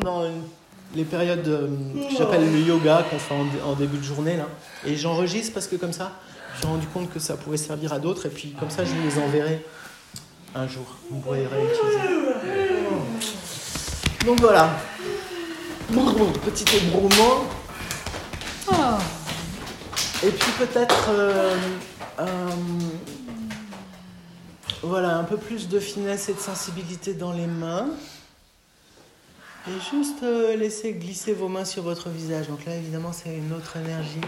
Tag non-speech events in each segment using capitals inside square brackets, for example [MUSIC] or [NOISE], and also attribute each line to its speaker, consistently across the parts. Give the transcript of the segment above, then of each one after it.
Speaker 1: dans les périodes euh, que j'appelle le yoga qu'on fait en, début de journée là. Et j'enregistre parce que comme ça, je suis rendu compte que ça pouvait servir à d'autres et puis comme ça, je vous les enverrai un jour. Vous pourrez réutiliser. Donc voilà. Petit ébrouement. Et puis peut-être euh, euh, voilà un peu plus de finesse et de sensibilité dans les mains. Et juste euh, laisser glisser vos mains sur votre visage. Donc là évidemment c'est une autre énergie.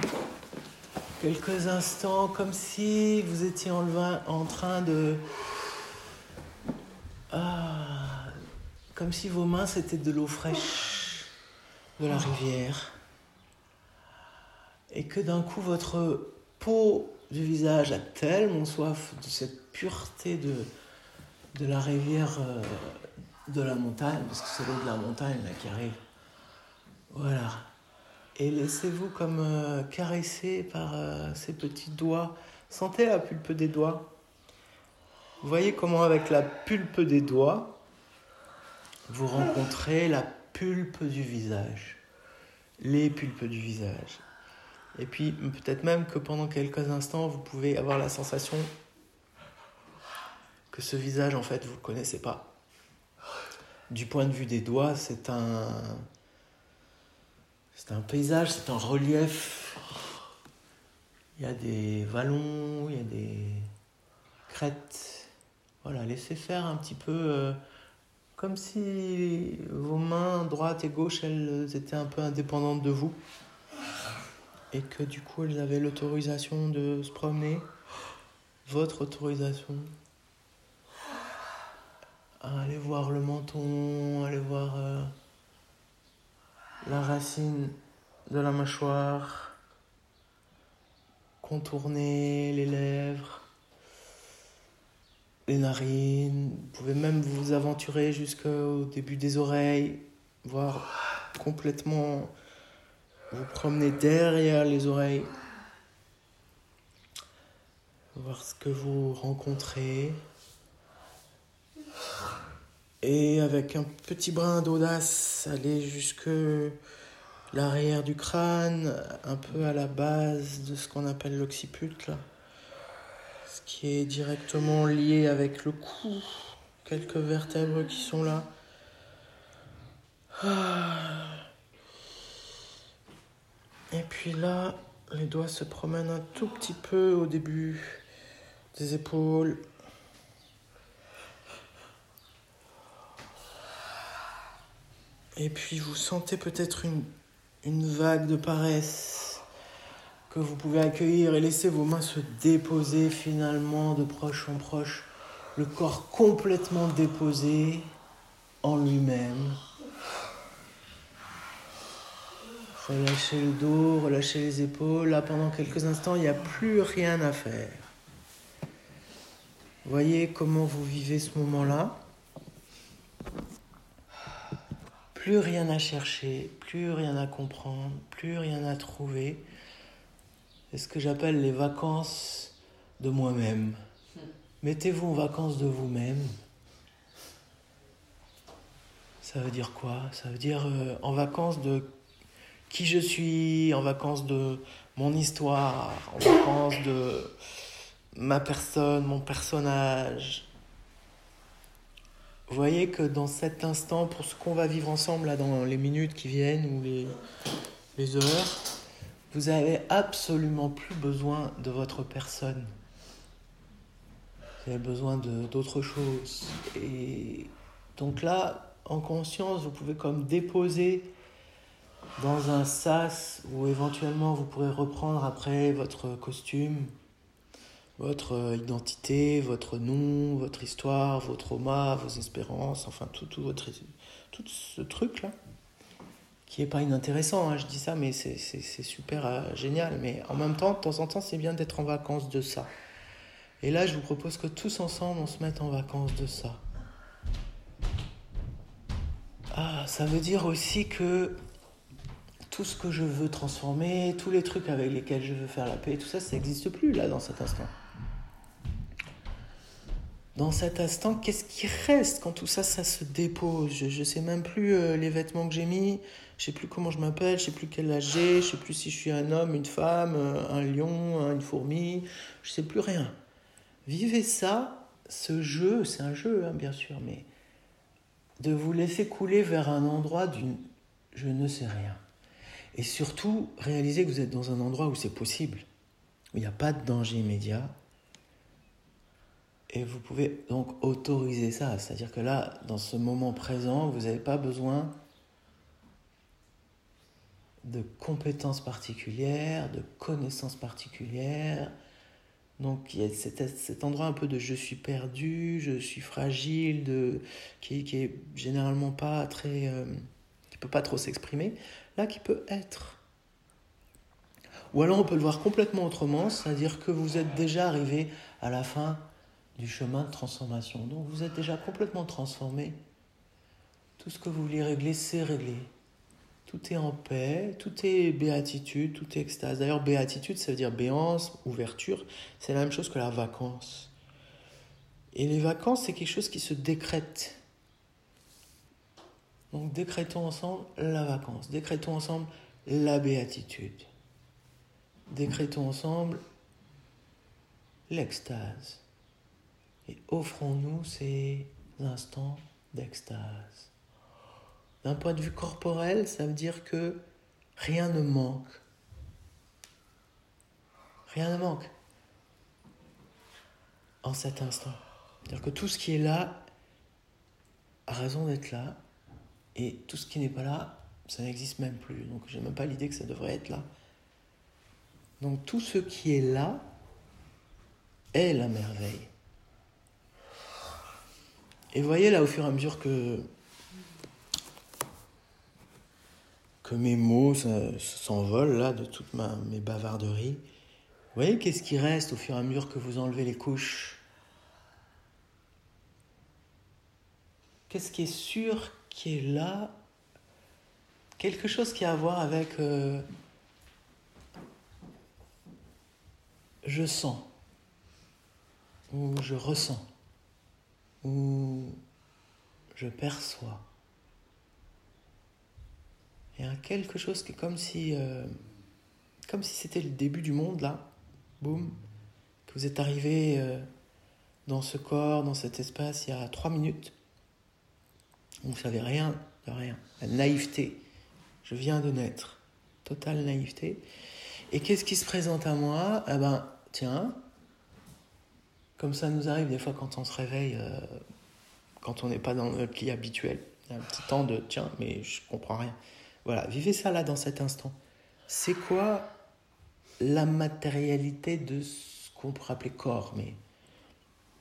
Speaker 1: Quelques instants comme si vous étiez en, train de... Ah, comme si vos mains c'était de l'eau fraîche de la rivière et que d'un coup votre peau du visage a tellement soif de cette pureté de, de la rivière euh, de la montagne, parce que c'est l'eau de la montagne là, qui arrive. Voilà. Et laissez-vous comme euh, caresser par euh, ces petits doigts. Sentez la pulpe des doigts. Vous voyez comment avec la pulpe des doigts, vous rencontrez la pulpe du visage. Les pulpes du visage. Et puis peut-être même que pendant quelques instants, vous pouvez avoir la sensation que ce visage, en fait, vous ne le connaissez pas. Du point de vue des doigts, c'est un, c'est un paysage, c'est un relief. Il y a des vallons, il y a des crêtes. Voilà, laissez faire un petit peu euh, comme si vos mains droite et gauche, elles étaient un peu indépendantes de vous et que du coup elles avaient l'autorisation de se promener, votre autorisation. Allez voir le menton, allez voir euh, la racine de la mâchoire, contourner les lèvres, les narines. Vous pouvez même vous aventurer jusqu'au début des oreilles, voir complètement vous promenez derrière les oreilles. Voir ce que vous rencontrez. Et avec un petit brin d'audace, aller jusque l'arrière du crâne, un peu à la base de ce qu'on appelle l'occiput. Ce qui est directement lié avec le cou. Quelques vertèbres qui sont là. Ah. Et puis là, les doigts se promènent un tout petit peu au début des épaules. Et puis vous sentez peut-être une, vague de paresse que vous pouvez accueillir et laisser vos mains se déposer finalement de proche en proche, le corps complètement déposé en lui-même. Relâchez le dos, relâchez les épaules. Là, pendant quelques instants, il n'y a plus rien à faire. Voyez comment vous vivez ce moment-là. Plus rien à chercher, plus rien à comprendre, plus rien à trouver. C'est ce que j'appelle les vacances de moi-même. Mettez-vous en vacances de vous-même. Ça veut dire quoi? Ça veut dire euh, en vacances de qui je suis, en vacances de mon histoire, en vacances de ma personne, mon personnage. Vous voyez que dans cet instant, pour ce qu'on va vivre ensemble là, dans les minutes qui viennent ou les, les heures, vous avez absolument plus besoin de votre personne. Vous avez besoin d'autre chose. Et donc là, en conscience, vous pouvez comme déposer dans un sas où éventuellement vous pourrez reprendre après votre costume, votre identité, votre nom, votre histoire, vos traumas, vos espérances, enfin tout, tout, votre, tout ce truc-là, qui n'est pas inintéressant, hein, je dis ça, mais c'est super euh, génial. Mais en même temps, de temps en temps, c'est bien d'être en vacances de ça. Et là, je vous propose que tous ensemble, on se mette en vacances de ça. Ah, ça veut dire aussi que tout ce que je veux transformer, tous les trucs avec lesquels je veux faire la paix, tout ça, ça n'existe plus là dans cet instant. Dans cet instant, qu'est-ce qui reste quand tout ça, ça se dépose? Je ne sais même plus euh, les vêtements que j'ai mis, je sais plus comment je m'appelle, je sais plus quel âge j'ai, je sais plus si je suis un homme, une femme, euh, un lion, une fourmi, je sais plus rien. Vivez ça, ce jeu, c'est un jeu hein, bien sûr, mais de vous laisser couler vers un endroit d'une je ne sais rien. Et surtout, réalisez que vous êtes dans un endroit où c'est possible, où il n'y a pas de danger immédiat, et vous pouvez donc autoriser ça. C'est-à-dire que là, dans ce moment présent, vous n'avez pas besoin de compétences particulières, de connaissances particulières. Donc il y a cet, endroit un peu de je suis perdu, je suis fragile, de, qui, est généralement pas très... Euh, qui peut pas trop s'exprimer, là qui peut être. Ou alors on peut le voir complètement autrement, c'est-à-dire que vous êtes déjà arrivé à la fin du chemin de transformation. Donc vous êtes déjà complètement transformé. Tout ce que vous voulez régler, c'est réglé. Tout est en paix, tout est béatitude, tout est extase. D'ailleurs, béatitude, ça veut dire béance, ouverture. C'est la même chose que la vacance. Et les vacances, c'est quelque chose qui se décrète. Donc décrétons ensemble la vacance, décrétons ensemble la béatitude, décrétons ensemble l'extase et offrons-nous ces instants d'extase. D'un point de vue corporel, ça veut dire que rien ne manque. Rien ne manque en cet instant. C'est-à-dire que tout ce qui est là a raison d'être là, et tout ce qui n'est pas là, ça n'existe même plus. Donc j'ai même pas l'idée que ça devrait être là. Donc tout ce qui est là est la merveille. Et vous voyez là au fur et à mesure que, mes mots s'envolent là de toutes mes bavarderies, vous voyez qu'est-ce qui reste au fur et à mesure que vous enlevez les couches? Qu'est-ce qui est sûr qui est là? Quelque chose qui a à voir avec euh, je sens ou je ressens où je perçois. Il y a quelque chose qui est comme si, euh, comme si c'était le début du monde là, boum, que vous êtes arrivé euh, dans ce corps, dans cet espace il y a trois minutes. Vous ne savez rien de rien. La naïveté. Je viens de naître. Totale naïveté. Et qu'est-ce qui se présente à moi? Eh ben, tiens, comme ça nous arrive des fois quand on se réveille, euh, quand on n'est pas dans notre lit habituel. Il y a un petit temps de tiens, mais je comprends rien. Voilà, vivez ça là dans cet instant. C'est quoi la matérialité de ce qu'on pourrait appeler corps? Mais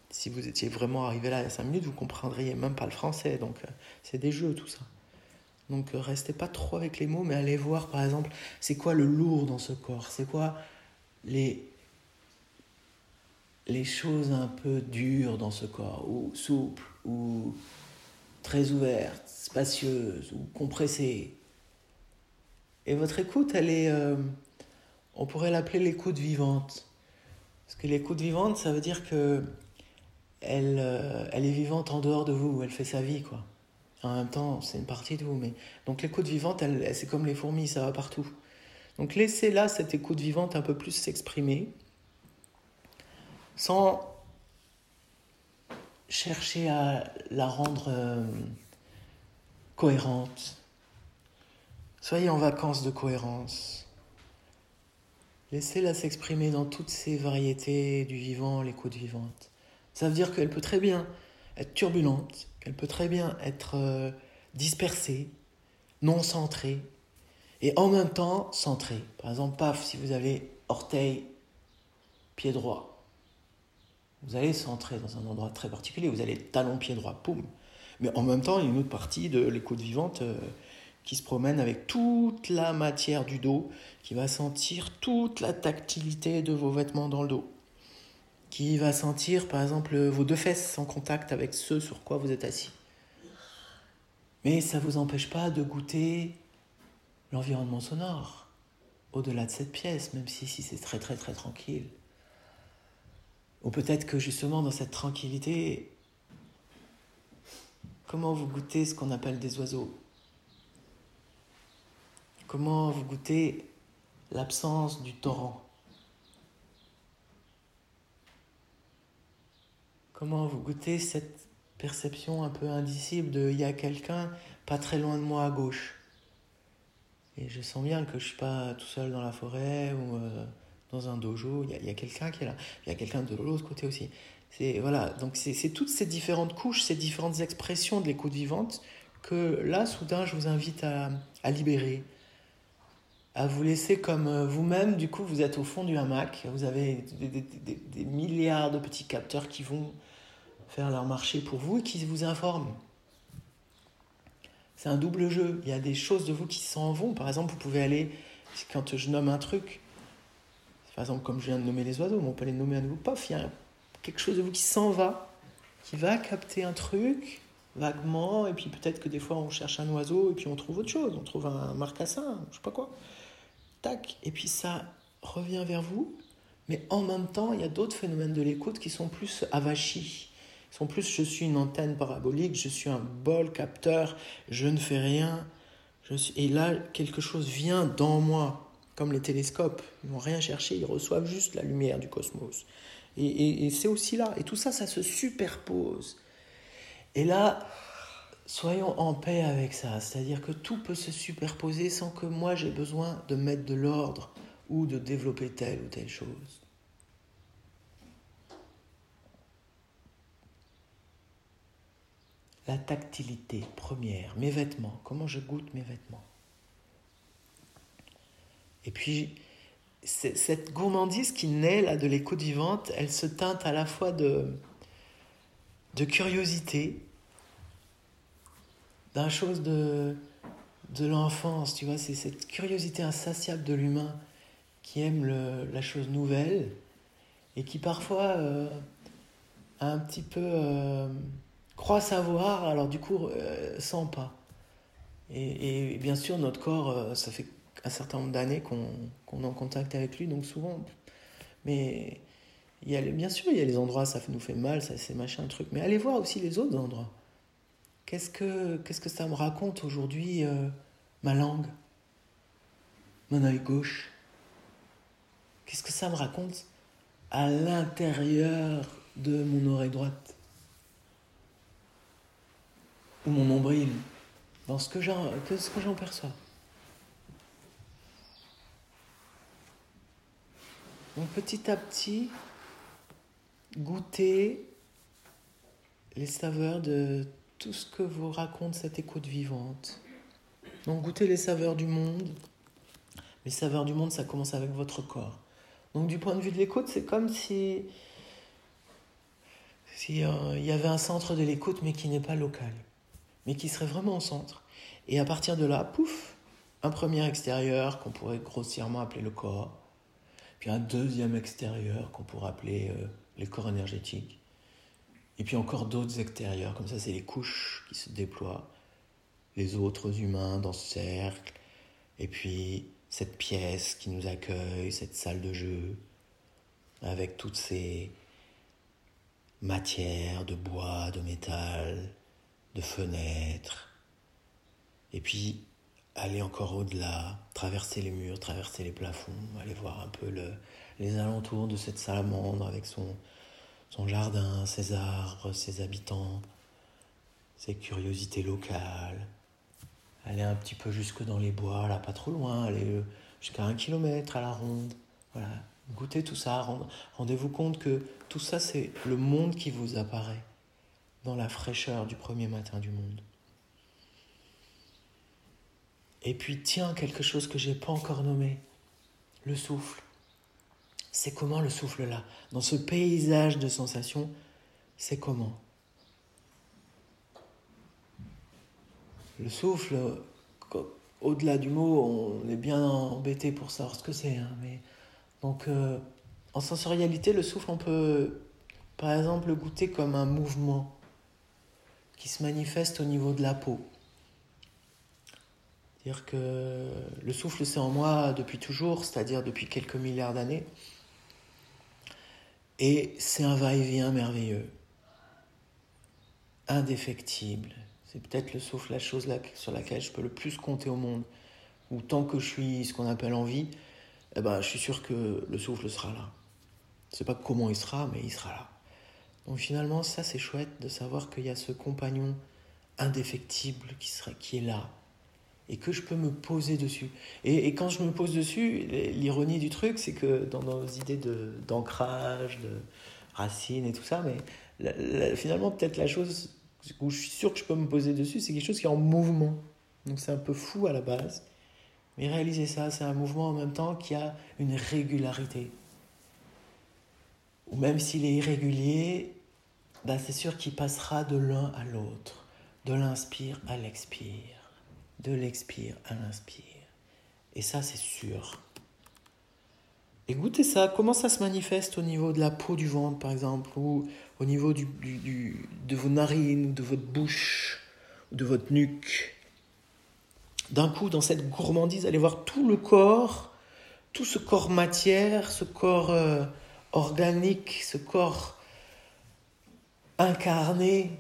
Speaker 1: si vous étiez vraiment arrivé là il y a 5 minutes, vous comprendriez même pas le français. Donc euh, c'est des jeux tout ça. Donc euh, restez pas trop avec les mots, mais allez voir par exemple, c'est quoi le lourd dans ce corps? C'est quoi les les choses un peu dures dans ce corps, ou souples, ou très ouvertes, spacieuses, ou compressées. Et votre écoute, elle est, euh, on pourrait l'appeler l'écoute vivante. Parce que l'écoute vivante, ça veut dire que elle, euh, elle est vivante en dehors de vous, elle fait sa vie, quoi. En même temps, c'est une partie de vous. Mais... Donc l'écoute vivante, elle c'est comme les fourmis, ça va partout. Donc laissez là cette écoute vivante un peu plus s'exprimer sans chercher à la rendre euh, cohérente. Soyez en vacances de cohérence. Laissez-la s'exprimer dans toutes ses variétés du vivant, l'écoute vivante. Ça veut dire qu'elle peut très bien être turbulente, qu'elle peut très bien être euh, dispersée, non centrée, et en même temps centrée. Par exemple, paf, si vous avez orteil, pied droit, vous allez centrer dans un endroit très particulier, vous allez talon pied droit, poum. Mais en même temps, il y a une autre partie de l'écoute vivante euh, qui se promène avec toute la matière du dos, qui va sentir toute la tactilité de vos vêtements dans le dos, qui va sentir par exemple vos deux fesses en contact avec ceux sur quoi vous êtes assis. Mais ça ne vous empêche pas de goûter l'environnement sonore au-delà de cette pièce, même si ici c'est très très très tranquille Ou peut-être que justement dans cette tranquillité, comment vous goûtez ce qu'on appelle des oiseaux? Comment vous goûtez l'absence du torrent? Comment vous goûtez cette perception un peu indicible de il y a quelqu'un pas très loin de moi à gauche Et je sens bien que je suis pas tout seul dans la forêt ou euh, dans un dojo, il y a, quelqu'un qui est là, il y a quelqu'un de l'autre côté aussi. C'est voilà, donc c'est toutes ces différentes couches, ces différentes expressions de l'écoute vivante que là, soudain, je vous invite à, libérer, à vous laisser comme euh, vous-même. Du coup, vous êtes au fond du hamac, vous avez des, des, milliards de petits capteurs qui vont faire leur marché pour vous et qui vous informent. C'est un double jeu. Il y a des choses de vous qui s'en vont. Par exemple, vous pouvez aller, quand je nomme un truc, par exemple, comme je viens de nommer les oiseaux, mais on peut les nommer à nouveau, pof, il y a quelque chose de vous qui s'en va, qui va capter un truc vaguement, et puis peut-être que des fois on cherche un oiseau et puis on trouve autre chose, on trouve un marcassin, je sais pas quoi. Tac, et puis ça revient vers vous, mais en même temps, il y a d'autres phénomènes de l'écoute qui sont plus avachis. Ils sont plus je suis une antenne parabolique, je suis un bol capteur, je ne fais rien. Je suis... Et là, quelque chose vient dans moi comme les télescopes. Ils vont rien chercher, ils reçoivent juste la lumière du cosmos. Et c'est aussi là. Et tout ça, ça se superpose. Et là, soyons en paix avec ça. C'est-à-dire que tout peut se superposer sans que moi j'ai besoin de mettre de l'ordre ou de développer telle ou telle chose. La tactilité première, mes vêtements, comment je goûte mes vêtements? Et puis, cette gourmandise qui naît là de l'écoute vivante, elle se teinte à la fois de, de curiosité, d'un chose de, de l'enfance, tu vois, c'est cette curiosité insatiable de l'humain qui aime la chose nouvelle et qui parfois euh, un petit peu euh, croit savoir, alors du coup euh, sent pas. Et, et, bien sûr, notre corps, euh, ça fait un certain nombre d'années qu'on qu est en contact avec lui, donc souvent. Mais il y a, bien sûr, il y a les endroits, ça nous fait mal, ça c'est machin, truc. Mais allez voir aussi les autres endroits. Qu'est-ce que, que ça me raconte aujourd'hui, euh, ma langue, mon œil gauche? Qu'est-ce que ça me raconte à l'intérieur de mon oreille droite? Ou mon nombril? Dans ce que j'en, ce que j'en perçois Donc petit à petit, goûter les saveurs de tout ce que vous raconte cette écoute vivante. Donc goûter les saveurs du monde. Les saveurs du monde, ça commence avec votre corps. Donc du point de vue de l'écoute, c'est comme si si euh, y avait un centre de l'écoute mais qui n'est pas local, mais qui serait vraiment au centre. Et à partir de là, pouf, un premier extérieur qu'on pourrait grossièrement appeler le corps puis un deuxième extérieur qu'on pourrait appeler euh, les corps énergétiques, et puis encore d'autres extérieurs, comme ça c'est les couches qui se déploient, les autres humains dans ce cercle, et puis cette pièce qui nous accueille, cette salle de jeu, avec toutes ces matières de bois, de métal, de fenêtres, et puis aller encore au-delà, traverser les murs, traverser les plafonds, aller voir un peu le, les alentours de cette salamandre avec son, jardin, ses arbres, ses habitants, ses curiosités locales, aller un petit peu jusque dans les bois, là pas trop loin, aller jusqu'à un kilomètre à la ronde, voilà, goûtez tout ça, rendez-vous compte que tout ça c'est le monde qui vous apparaît dans la fraîcheur du premier matin du monde. Et puis tiens, quelque chose que j'ai pas encore nommé, le souffle. C'est comment le souffle là? Dans ce paysage de sensations, c'est comment? Le souffle, au-delà du mot, on est bien embêté pour savoir ce que c'est. Hein, mais donc, euh, en sensorialité, le souffle, on peut, par exemple, le goûter comme un mouvement qui se manifeste au niveau de la peau. C'est-à-dire que le souffle, c'est en moi depuis toujours, c'est-à-dire depuis quelques milliards d'années. Et c'est un va-et-vient merveilleux, indéfectible. C'est peut-être le souffle, la chose sur laquelle je peux le plus compter au monde. Ou tant que je suis ce qu'on appelle en vie, eh ben, je suis sûr que le souffle sera là. Je ne sais pas comment il sera, mais il sera là. Donc finalement, ça c'est chouette de savoir qu'il y a ce compagnon indéfectible qui, sera, qui est là et que je peux me poser dessus. Et, quand je me pose dessus, l'ironie du truc, c'est que dans nos idées d'ancrage, de, racines et tout ça, mais finalement, peut-être la chose où je suis sûr que je peux me poser dessus, c'est quelque chose qui est en mouvement. Donc c'est un peu fou à la base. Mais réalisez ça, c'est un mouvement en même temps qui a une régularité. Ou même s'il est irrégulier, bah c'est sûr qu'il passera de l'un à l'autre, de l'inspire à l'expire de l'expire à l'inspire. Et ça, c'est sûr. Et goûtez ça, comment ça se manifeste au niveau de la peau du ventre, par exemple, ou au niveau de vos narines, de votre bouche, ou de votre nuque? D'un coup, dans cette gourmandise, allez voir tout le corps, tout ce corps matière, ce corps euh, organique, ce corps incarné,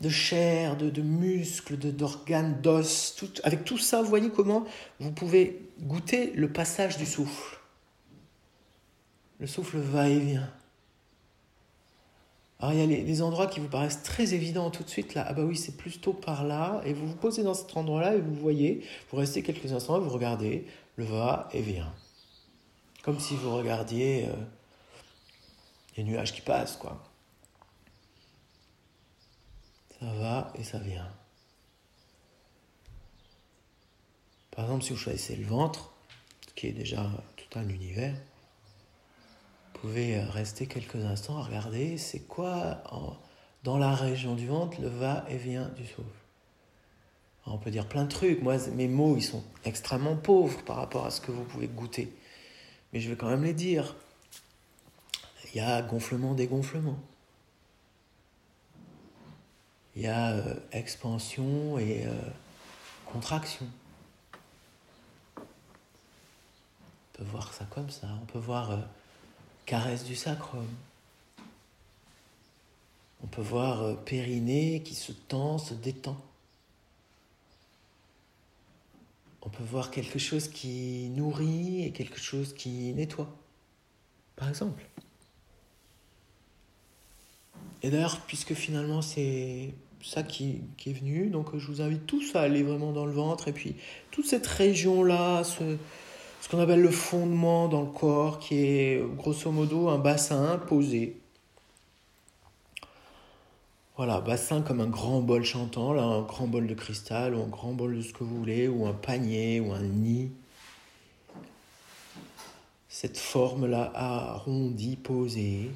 Speaker 1: de chair, de, de muscles, d'organes, d'os. avec tout ça, vous voyez comment vous pouvez goûter le passage du souffle. Le souffle va et vient. Alors il y a les, endroits qui vous paraissent très évidents tout de suite là. Ah bah oui, c'est plutôt par là. Et vous vous posez dans cet endroit-là et vous voyez, vous restez quelques instants et vous regardez le va et vient. Comme si vous regardiez euh, les nuages qui passent, quoi ça va et ça vient. Par exemple, si vous choisissez le ventre, qui est déjà tout un univers, vous pouvez rester quelques instants à regarder c'est quoi dans la région du ventre le va-et-vient du souffle. On peut dire plein de trucs. Moi, mes mots, ils sont extrêmement pauvres par rapport à ce que vous pouvez goûter. Mais je vais quand même les dire. Il y a gonflement, dégonflement il y a euh, expansion et euh, contraction. On peut voir ça comme ça. On peut voir euh, caresse du sacrum. On peut voir périnée qui se tend, se détend. On peut voir quelque chose qui nourrit et quelque chose qui nettoie, par exemple. Et d'ailleurs, puisque finalement c'est ça qui, est venu. Donc je vous invite tous à aller vraiment dans le ventre. Et puis toute cette région-là, ce, ce qu'on appelle le fondement dans le corps, qui est grosso modo un bassin posé. Voilà, bassin comme un grand bol chantant, là, un grand bol de cristal, ou un grand bol de ce que vous voulez, ou un panier, ou un nid. Cette forme-là arrondie, posée.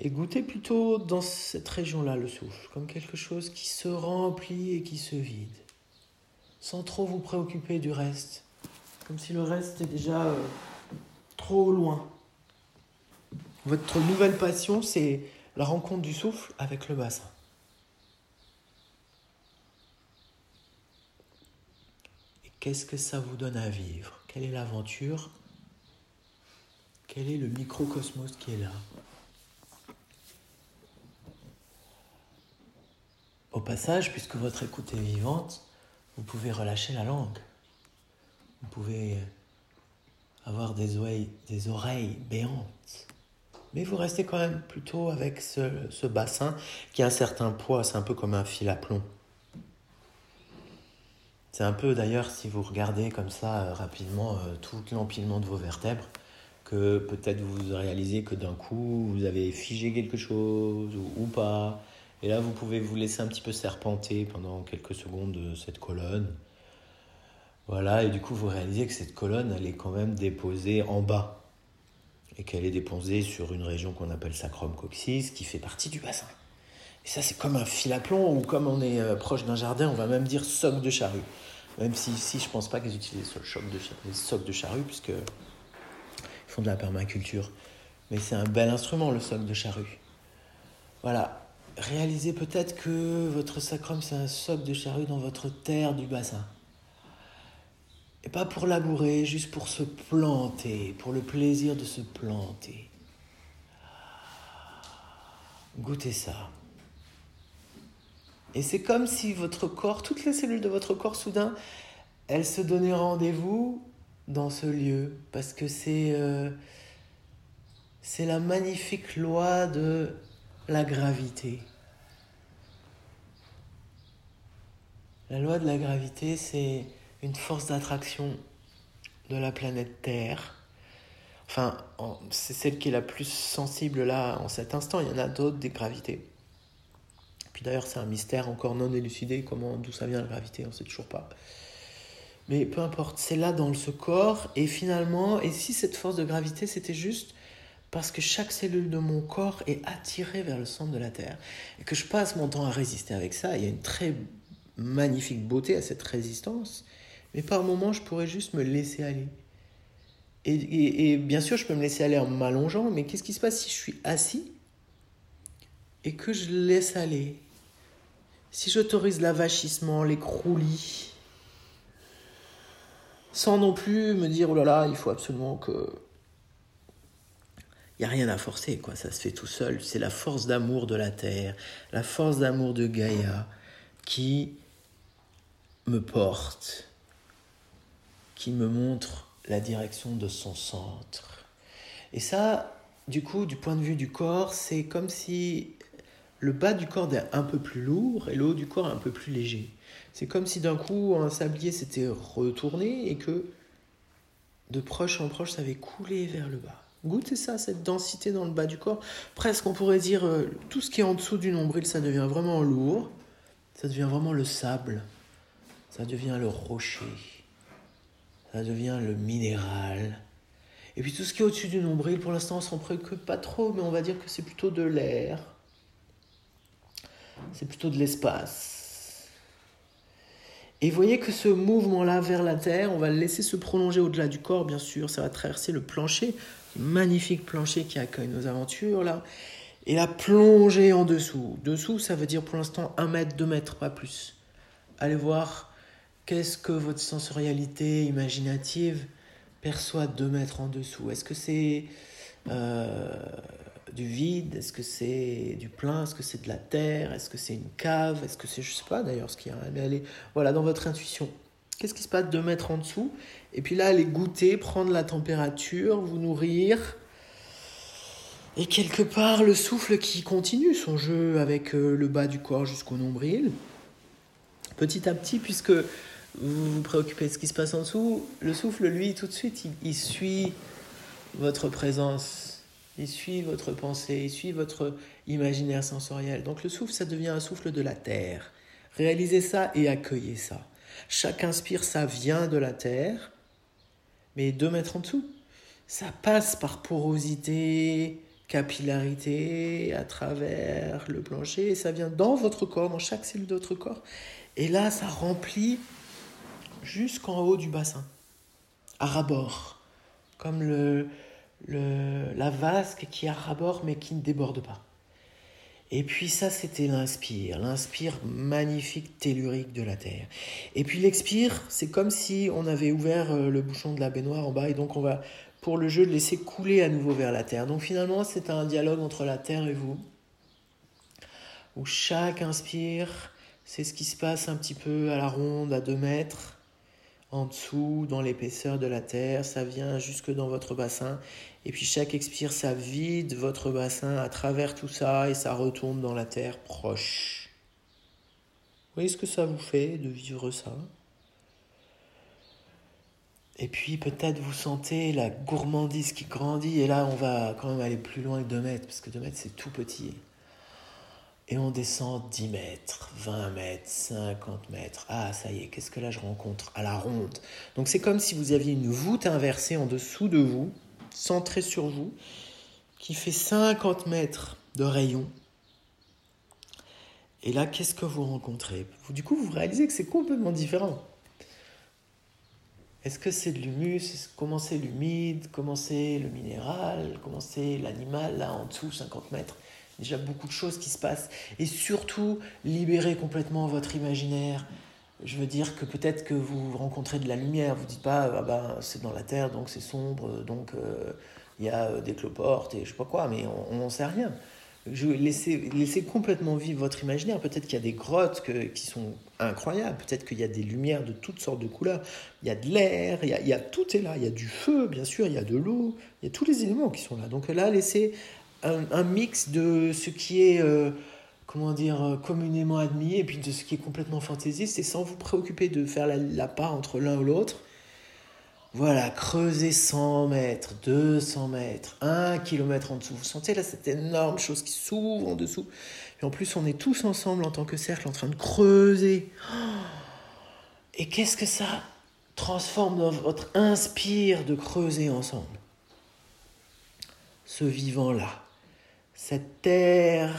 Speaker 1: Et goûtez plutôt dans cette région-là le souffle, comme quelque chose qui se remplit et qui se vide, sans trop vous préoccuper du reste, comme si le reste est déjà euh, trop loin. Votre nouvelle passion, c'est la rencontre du souffle avec le bassin. Et qu'est-ce que ça vous donne à vivre? Quelle est l'aventure? Quel est le microcosmos qui est là? Au passage, puisque votre écoute est vivante, vous pouvez relâcher la langue. Vous pouvez avoir des oreilles, des oreilles béantes. Mais vous restez quand même plutôt avec ce, bassin qui a un certain poids. C'est un peu comme un fil à plomb. C'est un peu d'ailleurs, si vous regardez comme ça euh, rapidement euh, tout l'empilement de vos vertèbres, que peut-être vous réalisez que d'un coup vous avez figé quelque chose ou pas, et là, vous pouvez vous laisser un petit peu serpenter pendant quelques secondes cette colonne. Voilà, et du coup, vous réalisez que cette colonne, elle est quand même déposée en bas. Et qu'elle est déposée sur une région qu'on appelle sacrum coccyx, qui fait partie du bassin. Et ça, c'est comme un fil à plomb, ou comme on est euh, proche d'un jardin, on va même dire soc de charrue. Même si ici, je pense pas qu'ils utilisent le choc de, les socs de charrue, puisque ils font de la permaculture. Mais c'est un bel instrument, le soc de charrue. Voilà, réalisez peut-être que votre sacrum, c'est un soc de charrue dans votre terre du bassin. Et pas pour labourer, juste pour se planter, pour le plaisir de se planter. Goûtez ça. Et c'est comme si votre corps, toutes les cellules de votre corps, soudain, elles se donnaient rendez-vous dans ce lieu. Parce que c'est euh, c'est la magnifique loi de la gravité. La loi de la gravité, c'est une force d'attraction de la planète Terre. Enfin, c'est celle qui est la plus sensible là en cet instant. Il y en a d'autres des gravités. Puis d'ailleurs, c'est un mystère encore non élucidé, comment, d'où ça vient la gravité, on ne sait toujours pas. Mais peu importe, c'est là dans ce corps. Et finalement, et si cette force de gravité, c'était juste parce que chaque cellule de mon corps est attirée vers le centre de la Terre, et que je passe mon temps à résister avec ça, il y a une très magnifique beauté à cette résistance, mais par moments, je pourrais juste me laisser aller. Et, et, bien sûr, je peux me laisser aller en m'allongeant, mais qu'est-ce qui se passe si je suis assis et que je laisse aller? Si j'autorise l'avachissement, les sans non plus me dire, oh là là, il faut absolument que... Rien à forcer, quoi, ça se fait tout seul. C'est la force d'amour de la Terre, la force d'amour de Gaïa qui me porte, qui me montre la direction de son centre. Et ça, du coup, du point de vue du corps, c'est comme si le bas du corps est un peu plus lourd et le haut du corps un peu plus léger. C'est comme si d'un coup un sablier s'était retourné et que de proche en proche ça avait coulé vers le bas. Goûtez ça, cette densité dans le bas du corps. Presque on pourrait dire euh, tout ce qui est en dessous du nombril, ça devient vraiment lourd. Ça devient vraiment le sable ça devient le rocher, ça devient le minéral. Et puis tout ce qui est au-dessus du nombril, pour l'instant, on s'en préoccupe pas trop, mais on va dire que c'est plutôt de l'air, c'est plutôt de l'espace. Et voyez que ce mouvement-là vers la Terre, on va le laisser se prolonger au-delà du corps, bien sûr, ça va traverser le plancher, magnifique plancher qui accueille nos aventures, là, et la plonger en dessous. Dessous, ça veut dire pour l'instant un mètre, deux mètres, pas plus. Allez voir Qu'est-ce que votre sensorialité imaginative perçoit deux mètres en dessous Est-ce que c'est euh, du vide? Est-ce que c'est du plein? Est-ce que c'est de la terre? Est-ce que c'est une cave? Est-ce que c'est, je sais pas d'ailleurs ce qu'il y a. Mais allez, voilà, dans votre intuition. Qu'est-ce qui se passe deux mètres en dessous? Et puis là, aller goûter, prendre la température, vous nourrir. Et quelque part, le souffle qui continue son jeu avec euh, le bas du corps jusqu'au nombril. Petit à petit, puisque vous vous préoccupez de ce qui se passe en dessous. Le souffle, lui, tout de suite, il, suit votre présence, il suit votre pensée, il suit votre imaginaire sensoriel. Donc le souffle, ça devient un souffle de la terre. Réalisez ça et accueillez ça. Chaque inspire, ça vient de la terre, mais deux mètres en dessous. Ça passe par porosité, capillarité, à travers le plancher, et ça vient dans votre corps, dans chaque cellule de votre corps. Et là, ça remplit jusqu'en haut du bassin, à rabord, comme le, la vasque qui est à rabord mais qui ne déborde pas. Et puis ça, c'était l'inspire, l'inspire magnifique tellurique de la Terre. Et puis l'expire, c'est comme si on avait ouvert euh, le bouchon de la baignoire en bas et donc on va, pour le jeu, laisser couler à nouveau vers la Terre. Donc finalement, c'est un dialogue entre la Terre et vous, où chaque inspire, c'est ce qui se passe un petit peu à la ronde, à deux mètres, en dessous, dans l'épaisseur de la terre, ça vient jusque dans votre bassin. Et puis chaque expire, ça vide votre bassin à travers tout ça et ça retourne dans la terre proche. Vous voyez ce que ça vous fait de vivre ça? Et puis peut-être vous sentez la gourmandise qui grandit. Et là, on va quand même aller plus loin que 2 mètres, parce que 2 mètres, c'est tout petit. Et on descend 10 mètres, 20 mètres, 50 mètres. Ah, ça y est, qu'est-ce que là je rencontre? À la ronde. Donc c'est comme si vous aviez une voûte inversée en dessous de vous, centrée sur vous, qui fait 50 mètres de rayon. Et là, qu'est-ce que vous rencontrez? Du coup, vous réalisez que c'est complètement différent. Est-ce que c'est de l'humus? Comment c'est l'humide? Comment c'est le minéral? Comment c'est l'animal, là, en dessous, 50 mètres? Déjà beaucoup de choses qui se passent. Et surtout, libérez complètement votre imaginaire je veux dire que peut-être que vous rencontrez de la lumière, vous dites pas, ah ben, c'est dans la terre, donc c'est sombre, donc euh, il y a des cloportes et je sais pas quoi, mais on n'en sait rien. Je laissez, laissez complètement vivre votre imaginaire. Peut-être qu'il y a des grottes qui sont incroyables. Peut-être qu'il y a des lumières de toutes sortes de couleurs. Il y a de l'air, il, y a, tout est là. Il y a du feu, bien sûr, il y a de l'eau. Il y a tous les éléments qui sont là. Donc là, laissez un, un mix de ce qui est, euh, comment dire, euh, communément admis et puis de ce qui est complètement fantaisiste et sans vous préoccuper de faire la, part entre l'un ou l'autre. Voilà, creusez 100 mètres, 200 mètres, 1 km en dessous. Vous sentez là cette énorme chose qui s'ouvre en dessous. Et en plus, on est tous ensemble en tant que cercle en train de creuser. Et qu'est-ce que ça transforme dans votre inspire de creuser ensemble? Ce vivant-là, cette terre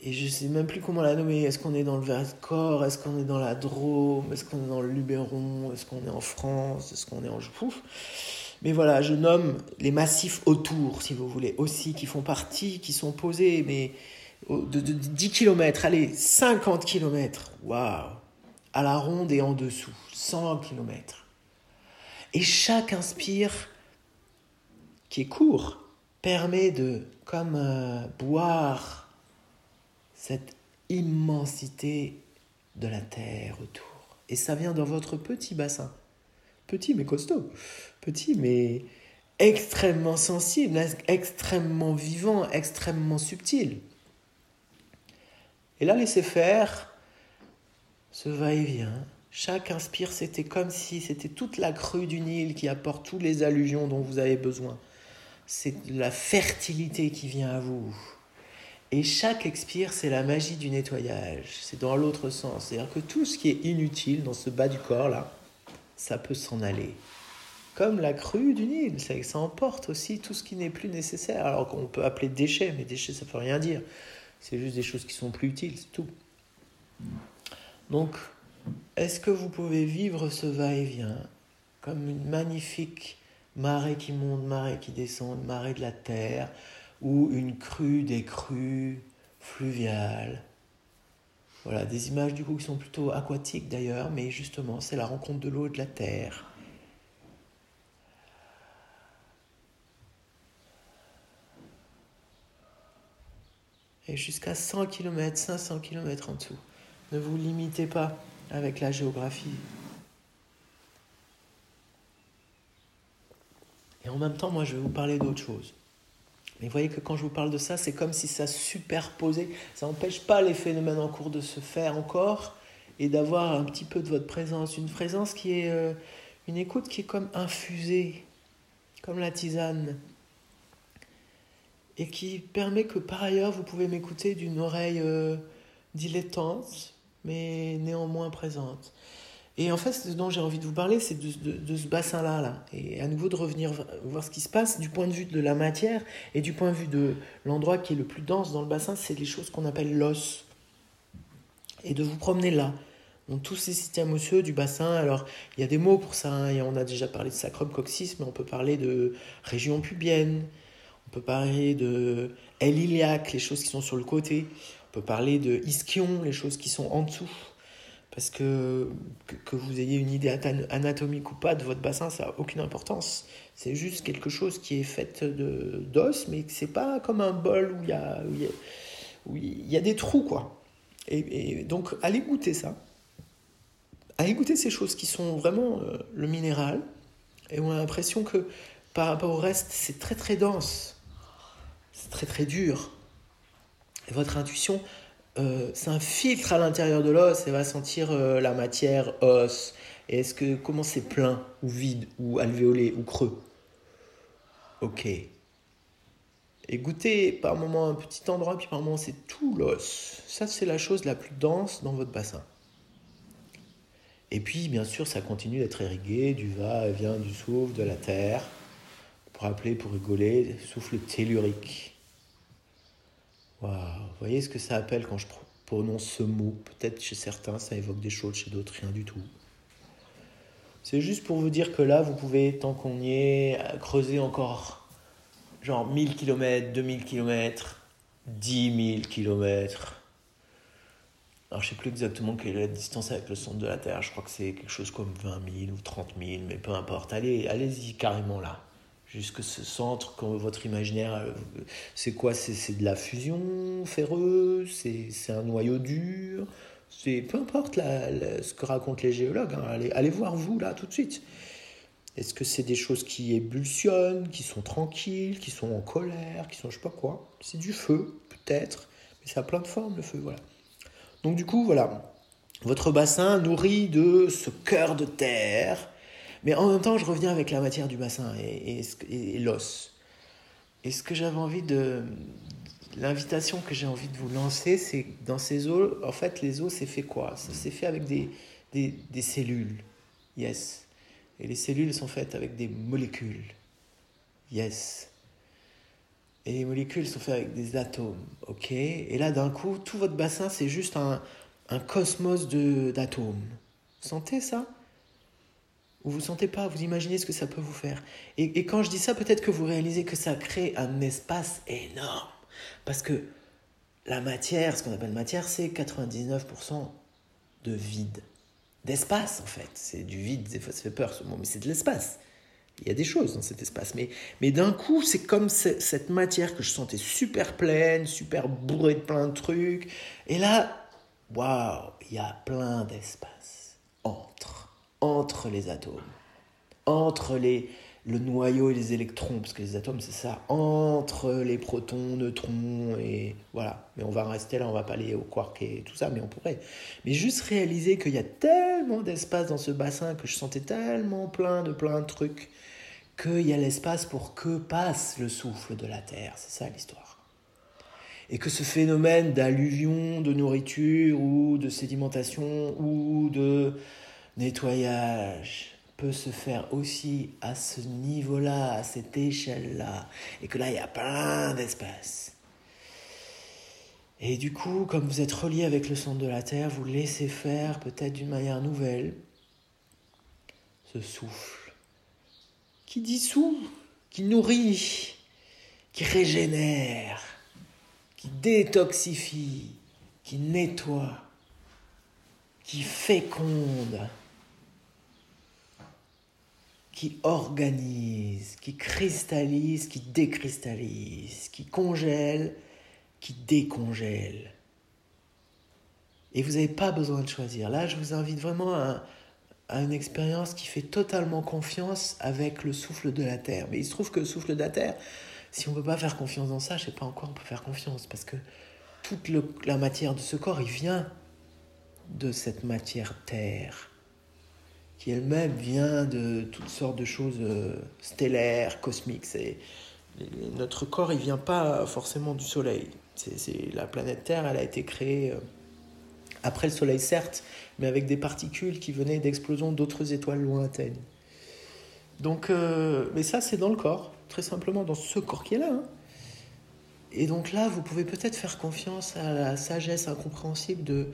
Speaker 1: et je sais même plus comment la nommer. Est-ce qu'on est dans le Vercors Est-ce qu'on est dans la Drôme Est-ce qu'on est dans le Luberon? Est-ce qu'on est en France? Est-ce qu'on est en Pouf Mais voilà, je nomme les massifs autour, si vous voulez, aussi, qui font partie, qui sont posés, mais de, de 10 km, allez, 50 km, waouh. À la ronde et en dessous, 100 km. Et chaque inspire, qui est court, permet de, comme euh, boire cette immensité de la terre autour. Et ça vient dans votre petit bassin. Petit mais costaud. Petit mais extrêmement sensible, extrêmement vivant, extrêmement subtil. Et là, laissez faire ce va-et-vient. Chaque inspire, c'était comme si c'était toute la crue du Nil qui apporte toutes les allusions dont vous avez besoin. C'est la fertilité qui vient à vous. Et chaque expire, c'est la magie du nettoyage. C'est dans l'autre sens. C'est-à-dire que tout ce qui est inutile dans ce bas du corps, là, ça peut s'en aller. Comme la crue du Nil, ça, ça emporte aussi tout ce qui n'est plus nécessaire. Alors qu'on peut appeler déchets, mais déchets, ça ne veut rien dire. C'est juste des choses qui sont plus utiles, c'est tout. Donc, est-ce que vous pouvez vivre ce va-et-vient comme une magnifique marée qui monte, marée qui descend, marée de la terre ou une crue des crues fluviales. Voilà, des images du coup qui sont plutôt aquatiques d'ailleurs, mais justement c'est la rencontre de l'eau et de la terre. Et jusqu'à 100 km, 500 km en dessous. Ne vous limitez pas avec la géographie. Et en même temps, moi, je vais vous parler d'autre chose. Mais voyez que quand je vous parle de ça, c'est comme si ça superposait. Ça n'empêche pas les phénomènes en cours de se faire encore et d'avoir un petit peu de votre présence. Une présence qui est euh, une écoute qui est comme infusée, comme la tisane. Et qui permet que par ailleurs, vous pouvez m'écouter d'une oreille euh, dilettante, mais néanmoins présente. Et en fait, ce dont j'ai envie de vous parler, c'est de, ce bassin-là, là. Et à nouveau de revenir voir ce qui se passe du point de vue de la matière et du point de vue de l'endroit qui est le plus dense dans le bassin, c'est les choses qu'on appelle l'os. Et de vous promener là, dans tous ces systèmes osseux du bassin. Alors, il y a des mots pour ça, hein, on a déjà parlé de sacrum coccyx, mais on peut parler de région pubienne, on peut parler de L iliaque, les choses qui sont sur le côté, on peut parler de ischion, les choses qui sont en dessous. Parce que, que, vous ayez une idée anatomique ou pas de votre bassin, ça n'a aucune importance. C'est juste quelque chose qui est fait d'os, mais c'est pas comme un bol où il y a, où il y a, des trous, quoi. Et, donc, allez goûter ça. Allez goûter ces choses qui sont vraiment euh, le minéral. Et on a l'impression que par rapport au reste, c'est très très dense. C'est très très dur. Et votre intuition euh, c'est un filtre à l'intérieur de l'os et va sentir euh, la matière os. Et est-ce que comment c'est plein ou vide ou alvéolé ou creux? Ok. Et goûtez par moment un petit endroit, puis par moment c'est tout l'os. Ça c'est la chose la plus dense dans votre bassin. Et puis bien sûr ça continue d'être irrigué du va-et-vient du souffle, de la terre. Pour appeler, pour rigoler, souffle tellurique. Vous voyez ce que ça appelle quand je prononce ce mot? Peut-être chez certains, ça évoque des choses, chez d'autres, rien du tout. C'est juste pour vous dire que là, vous pouvez, tant qu'on y est, creuser encore genre 1000 km, 2000 km, 10 000 km. alors je sais plus exactement quelle est la distance avec le centre de la Terre, je crois que c'est quelque chose comme 20 000 ou 30 000, mais peu importe, allez, allez-y carrément là. Jusque ce centre, quand votre imaginaire, euh, c'est quoi? C'est de la fusion ferreuse, c'est un noyau dur, c'est peu importe la, ce que racontent les géologues, hein. allez, allez voir vous là tout de suite. Est-ce que c'est des choses qui ébullitionnent, qui sont tranquilles, qui sont en colère, qui sont je sais pas quoi? C'est du feu, peut-être, mais ça a plein de formes le feu, voilà. Donc du coup, voilà, votre bassin nourri de ce cœur de terre, mais en même temps, je reviens avec la matière du bassin et, l'os. Et ce que j'avais envie de... L'invitation que j'ai envie de vous lancer, c'est dans ces os, en fait, les os, c'est fait quoi? C'est fait avec des cellules. Yes. Et les cellules sont faites avec des molécules. Yes. Et les molécules sont faites avec des atomes, ok? Et là, d'un coup, tout votre bassin, c'est juste un, un cosmos d'atomes. Vous sentez ça? Ou vous sentez pas Vous imaginez ce que ça peut vous faire et, et quand je dis ça, peut-être que vous réalisez que ça crée un espace énorme. Parce que la matière, ce qu'on appelle matière, c'est 99% de vide. D'espace, en fait. C'est du vide, des fois ça fait peur ce mot, mais c'est de l'espace il y a des choses dans cet espace. Mais, mais d'un coup, c'est comme cette matière que je sentais super pleine, super bourrée de plein de trucs. Et là, waouh, il y a plein d'espace entre, entre les atomes, entre les, le noyau et les électrons, parce que les atomes, c'est ça, entre les protons, neutrons, et voilà. Mais on va rester là, on va pas aller au quark et tout ça, mais on pourrait. Mais juste réaliser qu'il y a tellement d'espace dans ce bassin que je sentais tellement plein de plein de trucs qu'il y a l'espace pour que passe le souffle de la terre. C'est ça l'histoire. Et que ce phénomène d'alluvion, de nourriture ou de sédimentation ou de nettoyage peut se faire aussi à ce niveau-là, à cette échelle-là. Et que là, il y a plein d'espace. Et du coup, comme vous êtes relié avec le centre de la Terre, vous laissez faire peut-être d'une manière nouvelle ce souffle qui dissout, qui nourrit, qui régénère, qui détoxifie, qui nettoie, qui féconde, qui organise, qui cristallise, qui décristallise, qui congèle, qui décongèle. Et vous n'avez pas besoin de choisir. Là, je vous invite vraiment à, une expérience qui fait totalement confiance avec le souffle de la terre. Mais il se trouve que le souffle de la terre, si on ne peut pas faire confiance dans ça, je ne sais pas encore on peut faire confiance, parce que toute la matière de ce corps, il vient de cette matière terre, qui elle-même vient de toutes sortes de choses euh, stellaires, cosmiques. Notre corps, il vient pas forcément du Soleil. La planète Terre, elle a été créée... Euh, après le Soleil, certes, mais avec des particules qui venaient d'explosions d'autres étoiles lointaines. Donc, euh, mais ça, c'est dans le corps, très simplement, dans ce corps qui est là. Hein. Et donc là, vous pouvez peut-être faire confiance à la sagesse incompréhensible de,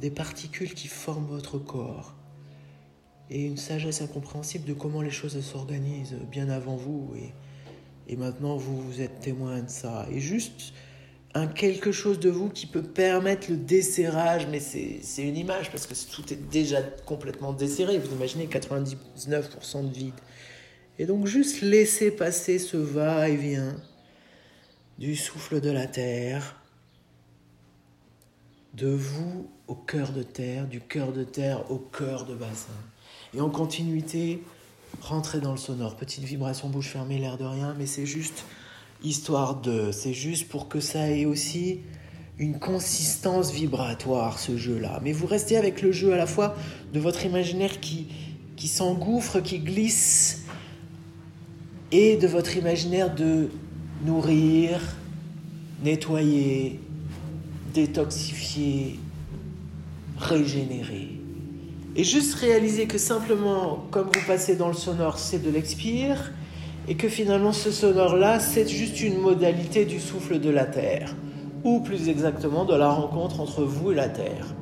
Speaker 1: des particules qui forment votre corps. Et une sagesse incompréhensible de comment les choses s'organisent bien avant vous. Et, et maintenant, vous, vous êtes témoin de ça. Et juste un quelque chose de vous qui peut permettre le desserrage, mais c'est une image parce que tout est déjà complètement desserré. Vous imaginez 99% de vide. Et donc juste laisser passer ce va-et-vient du souffle de la terre, de vous au cœur de terre, du cœur de terre au cœur de bassin. Et en continuité, rentrer dans le sonore. Petite vibration bouche fermée, l'air de rien, mais c'est juste histoire de. C'est juste pour que ça ait aussi une consistance vibratoire, ce jeu-là. Mais vous restez avec le jeu à la fois de votre imaginaire qui, qui s'engouffre, qui glisse, et de votre imaginaire de nourrir, nettoyer, détoxifier, régénérer. Et juste réaliser que simplement, comme vous passez dans le sonore, c'est de l'expire, et que finalement ce sonore-là, c'est juste une modalité du souffle de la Terre, ou plus exactement de la rencontre entre vous et la Terre.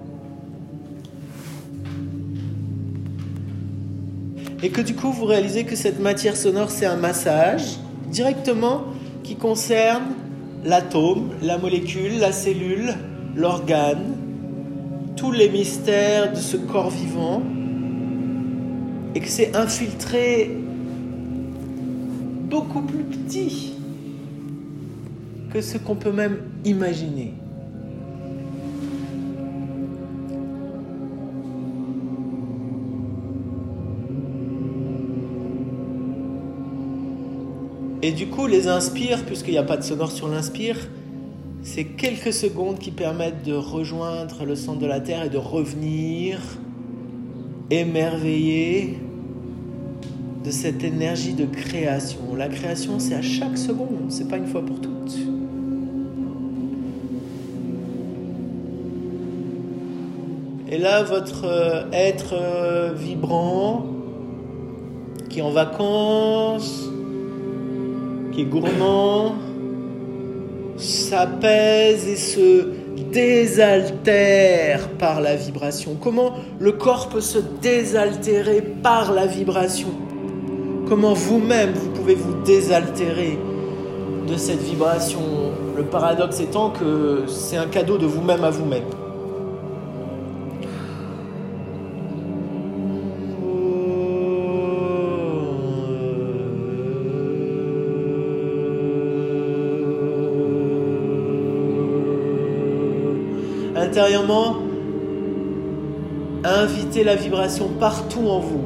Speaker 1: Et que du coup, vous réalisez que cette matière sonore, c'est un massage directement qui concerne l'atome, la molécule, la cellule, l'organe, tous les mystères de ce corps vivant et que c'est infiltré beaucoup plus petit que ce qu'on peut même imaginer. Et du coup, les inspire, puisqu'il n'y a pas de sonore sur l'inspire, c'est quelques secondes qui permettent de rejoindre le centre de la Terre et de revenir émerveillé de cette énergie de création. La création, c'est à chaque seconde, c'est pas une fois pour toutes. Et là, votre euh, être euh, vibrant, qui est en vacances, qui est gourmand, s'apaise et se désaltère par la vibration. Comment le corps peut se désaltérer par la vibration? Comment vous-même vous pouvez vous désaltérer de cette vibration? Le paradoxe étant que c'est un cadeau de vous-même à vous-même. Intérieurement, invitez la vibration partout en vous.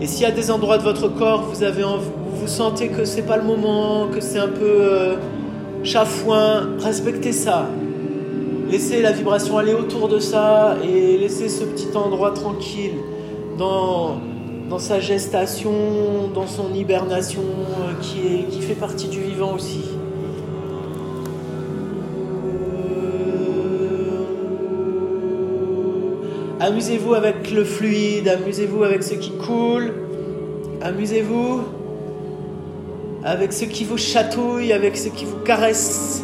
Speaker 1: Et s'il y a des endroits de votre corps, vous avez vous sentez que c'est pas le moment, que c'est un peu euh, chafouin, respectez ça. Laissez la vibration aller autour de ça et laissez ce petit endroit tranquille dans, sa gestation, dans son hibernation euh, qui fait partie du vivant aussi. Amusez-vous avec le fluide, amusez-vous avec ce qui coule, amusez-vous avec ce qui vous chatouille, avec ce qui vous caresse.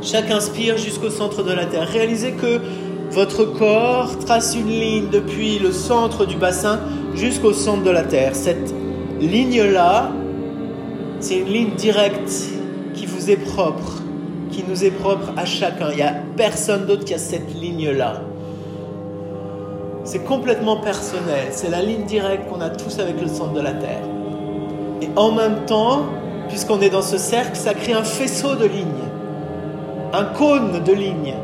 Speaker 1: Chaque inspire jusqu'au centre de la Terre. Réalisez que votre corps trace une ligne depuis le centre du bassin jusqu'au centre de la Terre. Cette ligne-là, c'est une ligne directe qui vous est propre, qui nous est propre à chacun. Il n'y a personne d'autre qui a cette ligne-là. C'est complètement personnel. C'est la ligne directe qu'on a tous avec le centre de la Terre. Et en même temps, puisqu'on est dans ce cercle, ça crée un faisceau de lignes, un cône de lignes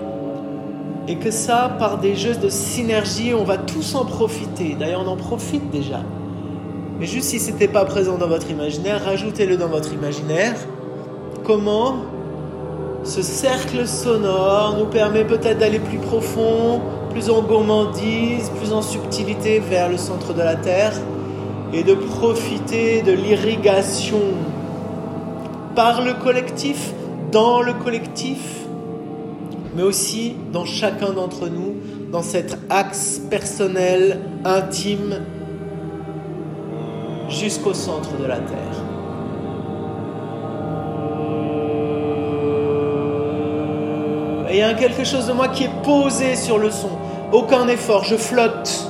Speaker 1: et que ça, par des jeux de synergie, on va tous en profiter. D'ailleurs, on en profite déjà. Mais juste si ce n'était pas présent dans votre imaginaire, rajoutez-le dans votre imaginaire. Comment ce cercle sonore nous permet peut-être d'aller plus profond, plus en gourmandise, plus en subtilité vers le centre de la Terre et de profiter de l'irrigation par le collectif, dans le collectif, mais aussi dans chacun d'entre nous, dans cet axe personnel, intime, jusqu'au centre de la Terre. Et il y a quelque chose de moi qui est posé sur le son. Aucun effort, je flotte.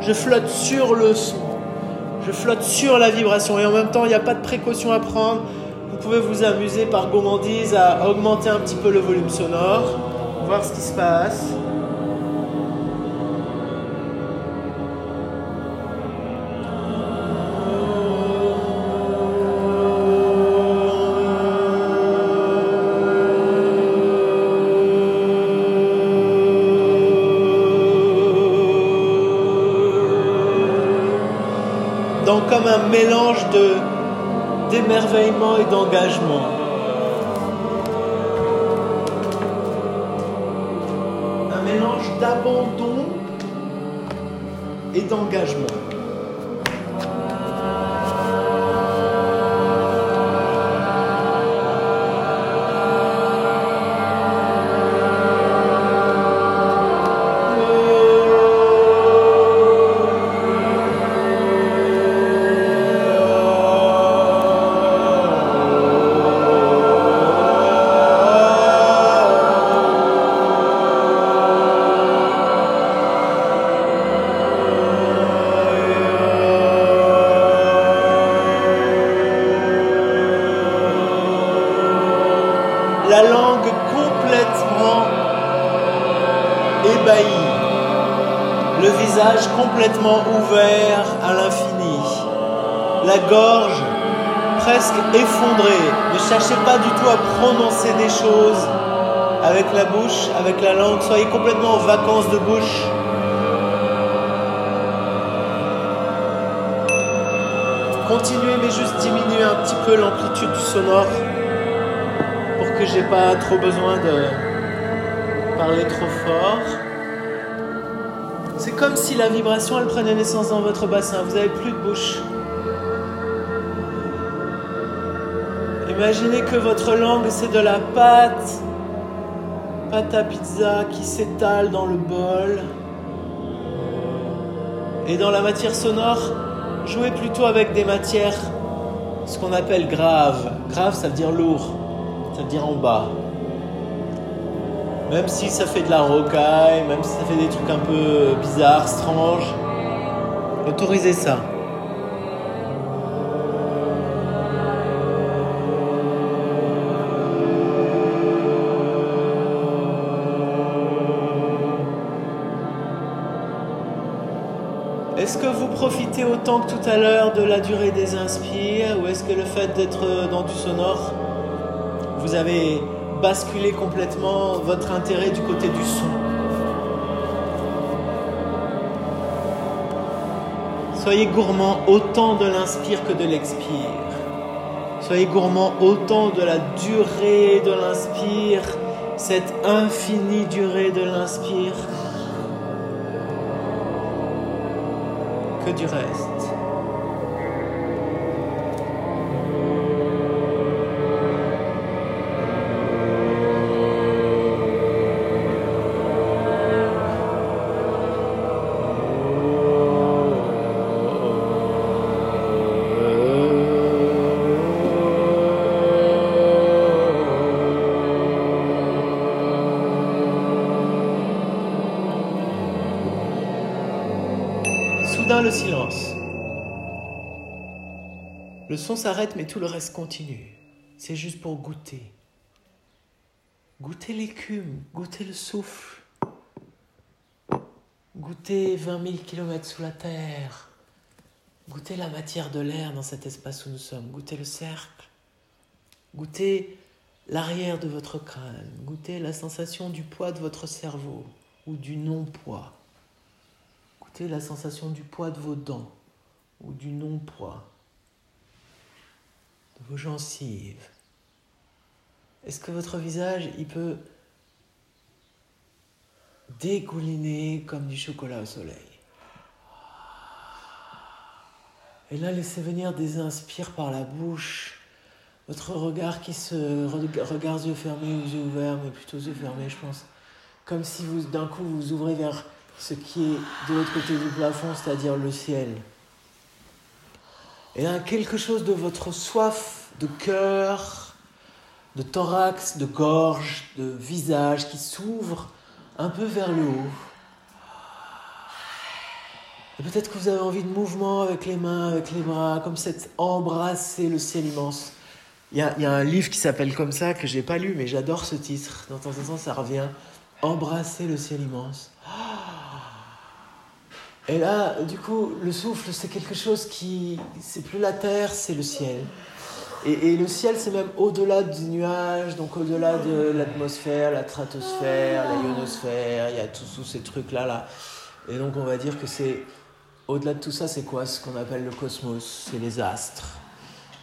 Speaker 1: Je flotte sur le son. Je flotte sur la vibration. Et en même temps, il n'y a pas de précaution à prendre. Vous pouvez vous amuser par gourmandise à augmenter un petit peu le volume sonore voir ce qui se passe. Donc comme un mélange de d'émerveillement et d'engagement. D'abandon et d'engagement. Bouche, avec la langue. Soyez complètement en vacances de bouche. Continuez, mais juste diminuez un petit peu l'amplitude sonore pour que j'ai pas trop besoin de parler trop fort. C'est comme si la vibration elle prenait naissance dans votre bassin. Vous n'avez plus de bouche. Imaginez que votre langue c'est de la pâte, pâte pizza qui s'étale dans le bol. Et dans la matière sonore, jouez plutôt avec des matières, ce qu'on appelle graves. Grave, ça veut dire lourd, ça veut dire en bas. Même si ça fait de la rocaille, même si ça fait des trucs un peu bizarres, stranges, autorisez ça. Autant que tout à l'heure de la durée des inspires ou est-ce que le fait d'être dans du sonore, vous avez basculé complètement votre intérêt du côté du son? Soyez gourmand autant de l'inspire que de l'expire. Soyez gourmand autant de la durée de l'inspire, cette infinie durée de l'inspire que du reste. Le son s'arrête mais tout le reste continue. C'est juste pour goûter. Goûter l'écume, goûter le souffle. Goûter 20 000 kilomètres sous la terre. Goûter la matière de l'air dans cet espace où nous sommes. Goûter le cercle. Goûter l'arrière de votre crâne. Goûter la sensation du poids de votre cerveau ou du non-poids. Goûter la sensation du poids de vos dents ou du non-poids. De vos gencives. Est-ce que votre visage, il peut dégouliner comme du chocolat au soleil? Et là, laissez venir des inspires par la bouche. Votre regard qui se regarde yeux fermés ou yeux ouverts, mais plutôt yeux fermés, je pense. Comme si vous, d'un coup, vous ouvrez vers ce qui est de l'autre côté du plafond, c'est-à-dire le ciel. Et là, quelque chose de votre soif de cœur, de thorax, de gorge, de visage qui s'ouvre un peu vers le haut. Et peut-être que vous avez envie de mouvement avec les mains, avec les bras, comme cette embrasser le ciel immense. Il y a, un livre qui s'appelle comme ça, que j'ai pas lu, mais j'adore ce titre. De temps en temps, ça revient. Embrasser le ciel immense. Et là, du coup, le souffle, c'est quelque chose qui. C'est plus la terre, c'est le ciel. Et, le ciel, c'est même au-delà du nuage, donc au-delà de l'atmosphère, la stratosphère, la ionosphère, il y a tous ces trucs-là. Là. Et donc, on va dire que c'est. Au-delà de tout ça, c'est quoi? Ce qu'on appelle le cosmos C'est les astres.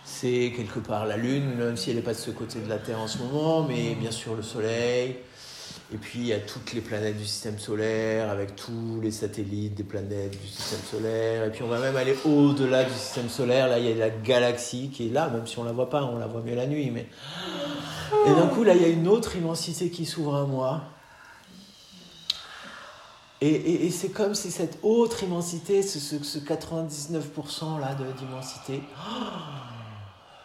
Speaker 1: C'est quelque part la Lune, même si elle n'est pas de ce côté de la Terre en ce moment, mais bien sûr le Soleil. Et puis il y a toutes les planètes du système solaire, avec tous les satellites des planètes du système solaire. Et puis on va même aller au-delà du système solaire. Là, il y a la galaxie qui est là, même si on la voit pas, on la voit mieux la nuit. Mais... Et d'un coup, là, il y a une autre immensité qui s'ouvre à moi. Et, et, c'est comme si cette autre immensité, ce, ce, ce 99% là d'immensité,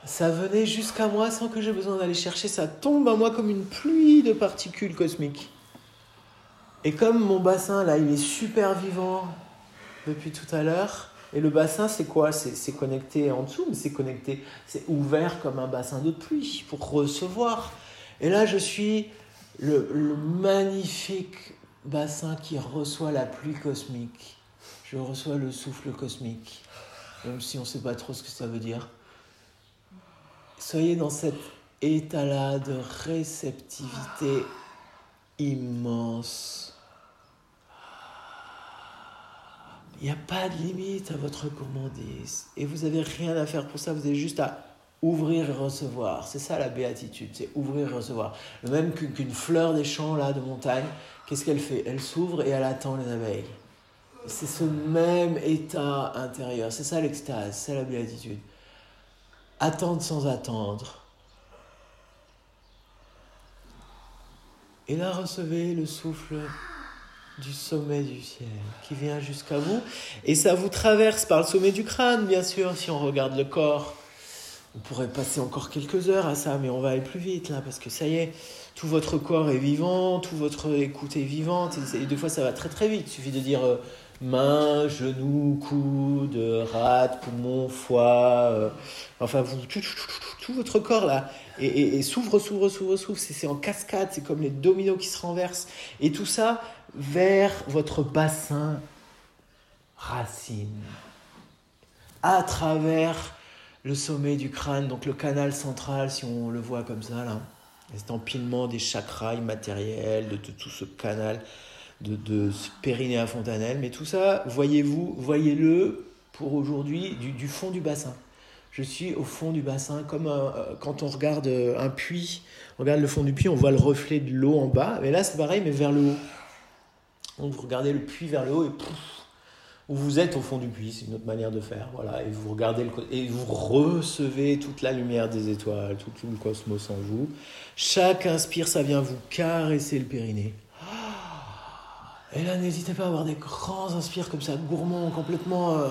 Speaker 1: ça venait jusqu'à moi sans que j'ai besoin d'aller chercher, ça tombe à moi comme une pluie de particules cosmiques. Et comme mon bassin là, il est super vivant depuis tout à l'heure, et le bassin c'est quoi? C'est connecté en dessous, mais c'est connecté, c'est ouvert comme un bassin de pluie pour recevoir. Et là, je suis le, le magnifique bassin qui reçoit la pluie cosmique. Je reçois le souffle cosmique, même si on ne sait pas trop ce que ça veut dire. Soyez dans cet état-là de réceptivité immense. Il n'y a pas de limite à votre gourmandise. Et vous n'avez rien à faire pour ça, vous avez juste à ouvrir et recevoir. C'est ça la béatitude, c'est ouvrir et recevoir. Le même qu'une fleur des champs là de montagne, qu'est-ce qu'elle fait? Elle s'ouvre et elle attend les abeilles. C'est ce même état intérieur, c'est ça l'extase, c'est la béatitude. Attendre sans attendre. Et là, recevez le souffle du sommet du ciel qui vient jusqu'à vous. Et ça vous traverse par le sommet du crâne, bien sûr, si on regarde le corps. On pourrait passer encore quelques heures à ça, mais on va aller plus vite là, parce que ça y est, tout votre corps est vivant, tout votre écoute est vivante, et, des fois ça va très très vite. Il suffit de dire euh, main, genou, coude, rate, poumon, foie, euh, enfin tout, votre corps là, et, et s'ouvre, s'ouvre, s'ouvre, s'ouvre, c'est en cascade, c'est comme les dominos qui se renversent, et tout ça vers votre bassin racine, à travers le sommet du crâne, donc le canal central, si on le voit comme ça, là. Cet empilement des chakras immatériels, de, tout ce canal, de, de périnée à fontanelle. Mais tout ça, voyez-vous, voyez-le pour aujourd'hui du, fond du bassin. Je suis au fond du bassin, comme euh, quand on regarde un puits, on regarde le fond du puits, on voit le reflet de l'eau en bas. Mais là, c'est pareil, mais vers le haut. Donc vous regardez le puits vers le haut et pouf, vous êtes au fond du puits, c'est une autre manière de faire. Voilà, et vous regardez le et vous recevez toute la lumière des étoiles, tout, le cosmos en vous. Chaque inspire, ça vient vous caresser le périnée. Et là, n'hésitez pas à avoir des grands inspires comme ça, gourmands, complètement euh,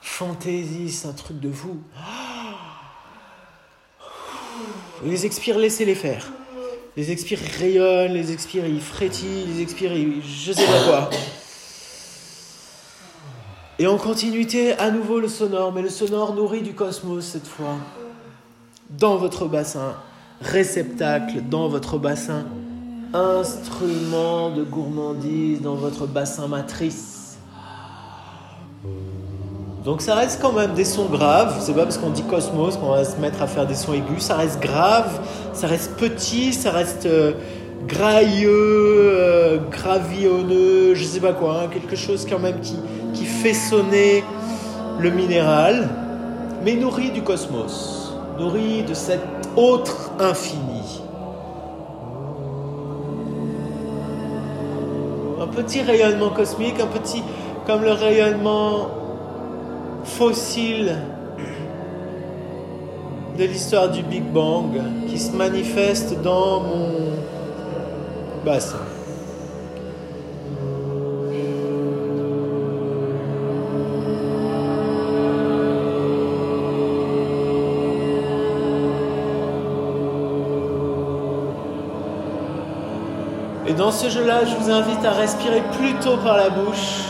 Speaker 1: fantaisistes, un truc de fou. les expires, laissez-les faire. Les expires rayonnent, les expires ils frétillent, les expires ils, je sais pas quoi. Et en continuité, à nouveau le sonore, mais le sonore nourrit du cosmos cette fois. Dans votre bassin, réceptacle dans votre bassin, instrument de gourmandise dans votre bassin matrice. Donc ça reste quand même des sons graves, c'est pas parce qu'on dit cosmos qu'on va se mettre à faire des sons aigus, ça reste grave, ça reste petit, ça reste euh, grailleux, euh, gravillonneux, je sais pas quoi, hein, quelque chose quand même qui, qui fait sonner le minéral, mais nourri du cosmos, nourri de cet autre infini. Petit rayonnement cosmique, un petit comme le rayonnement fossile de l'histoire du Big Bang qui se manifeste dans mon bassin. Dans ce jeu-là, je vous invite à respirer plutôt par la bouche.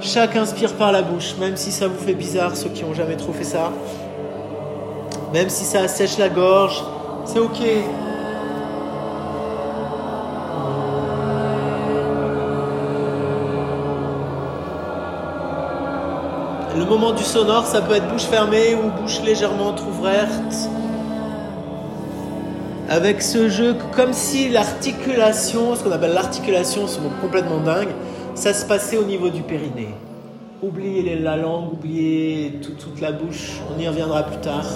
Speaker 1: Chaque inspire par la bouche, même si ça vous fait bizarre, ceux qui n'ont jamais trop fait ça. Même si ça assèche la gorge, c'est ok. Le moment du sonore, ça peut être bouche fermée ou bouche légèrement ouverte avec ce jeu comme si l'articulation, ce qu'on appelle l'articulation, ce mot complètement dingue, ça se passait au niveau du périnée. Oubliez la langue, oubliez toute la bouche, on y reviendra plus tard.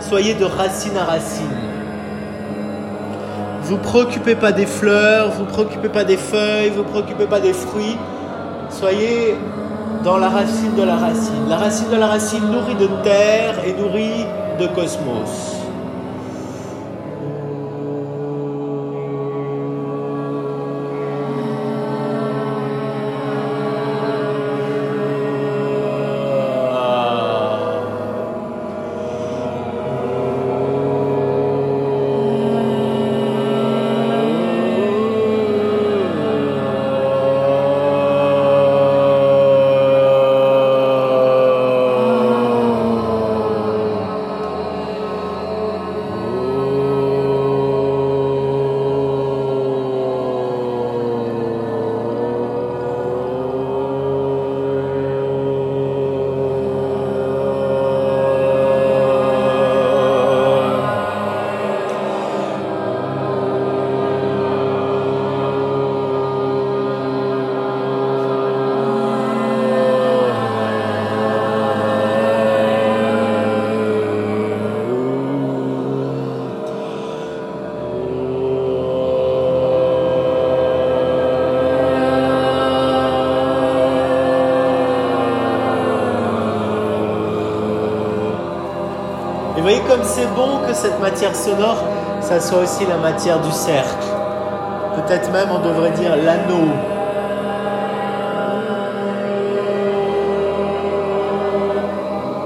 Speaker 1: Soyez de racine à racine. Vous préoccupez pas des fleurs, vous préoccupez pas des feuilles, vous préoccupez pas des fruits. Soyez dans la racine de la racine. La racine de la racine nourrie de terre et nourrie de cosmos. Comme c'est bon que cette matière sonore, ça soit aussi la matière du cercle. Peut-être même on devrait dire l'anneau.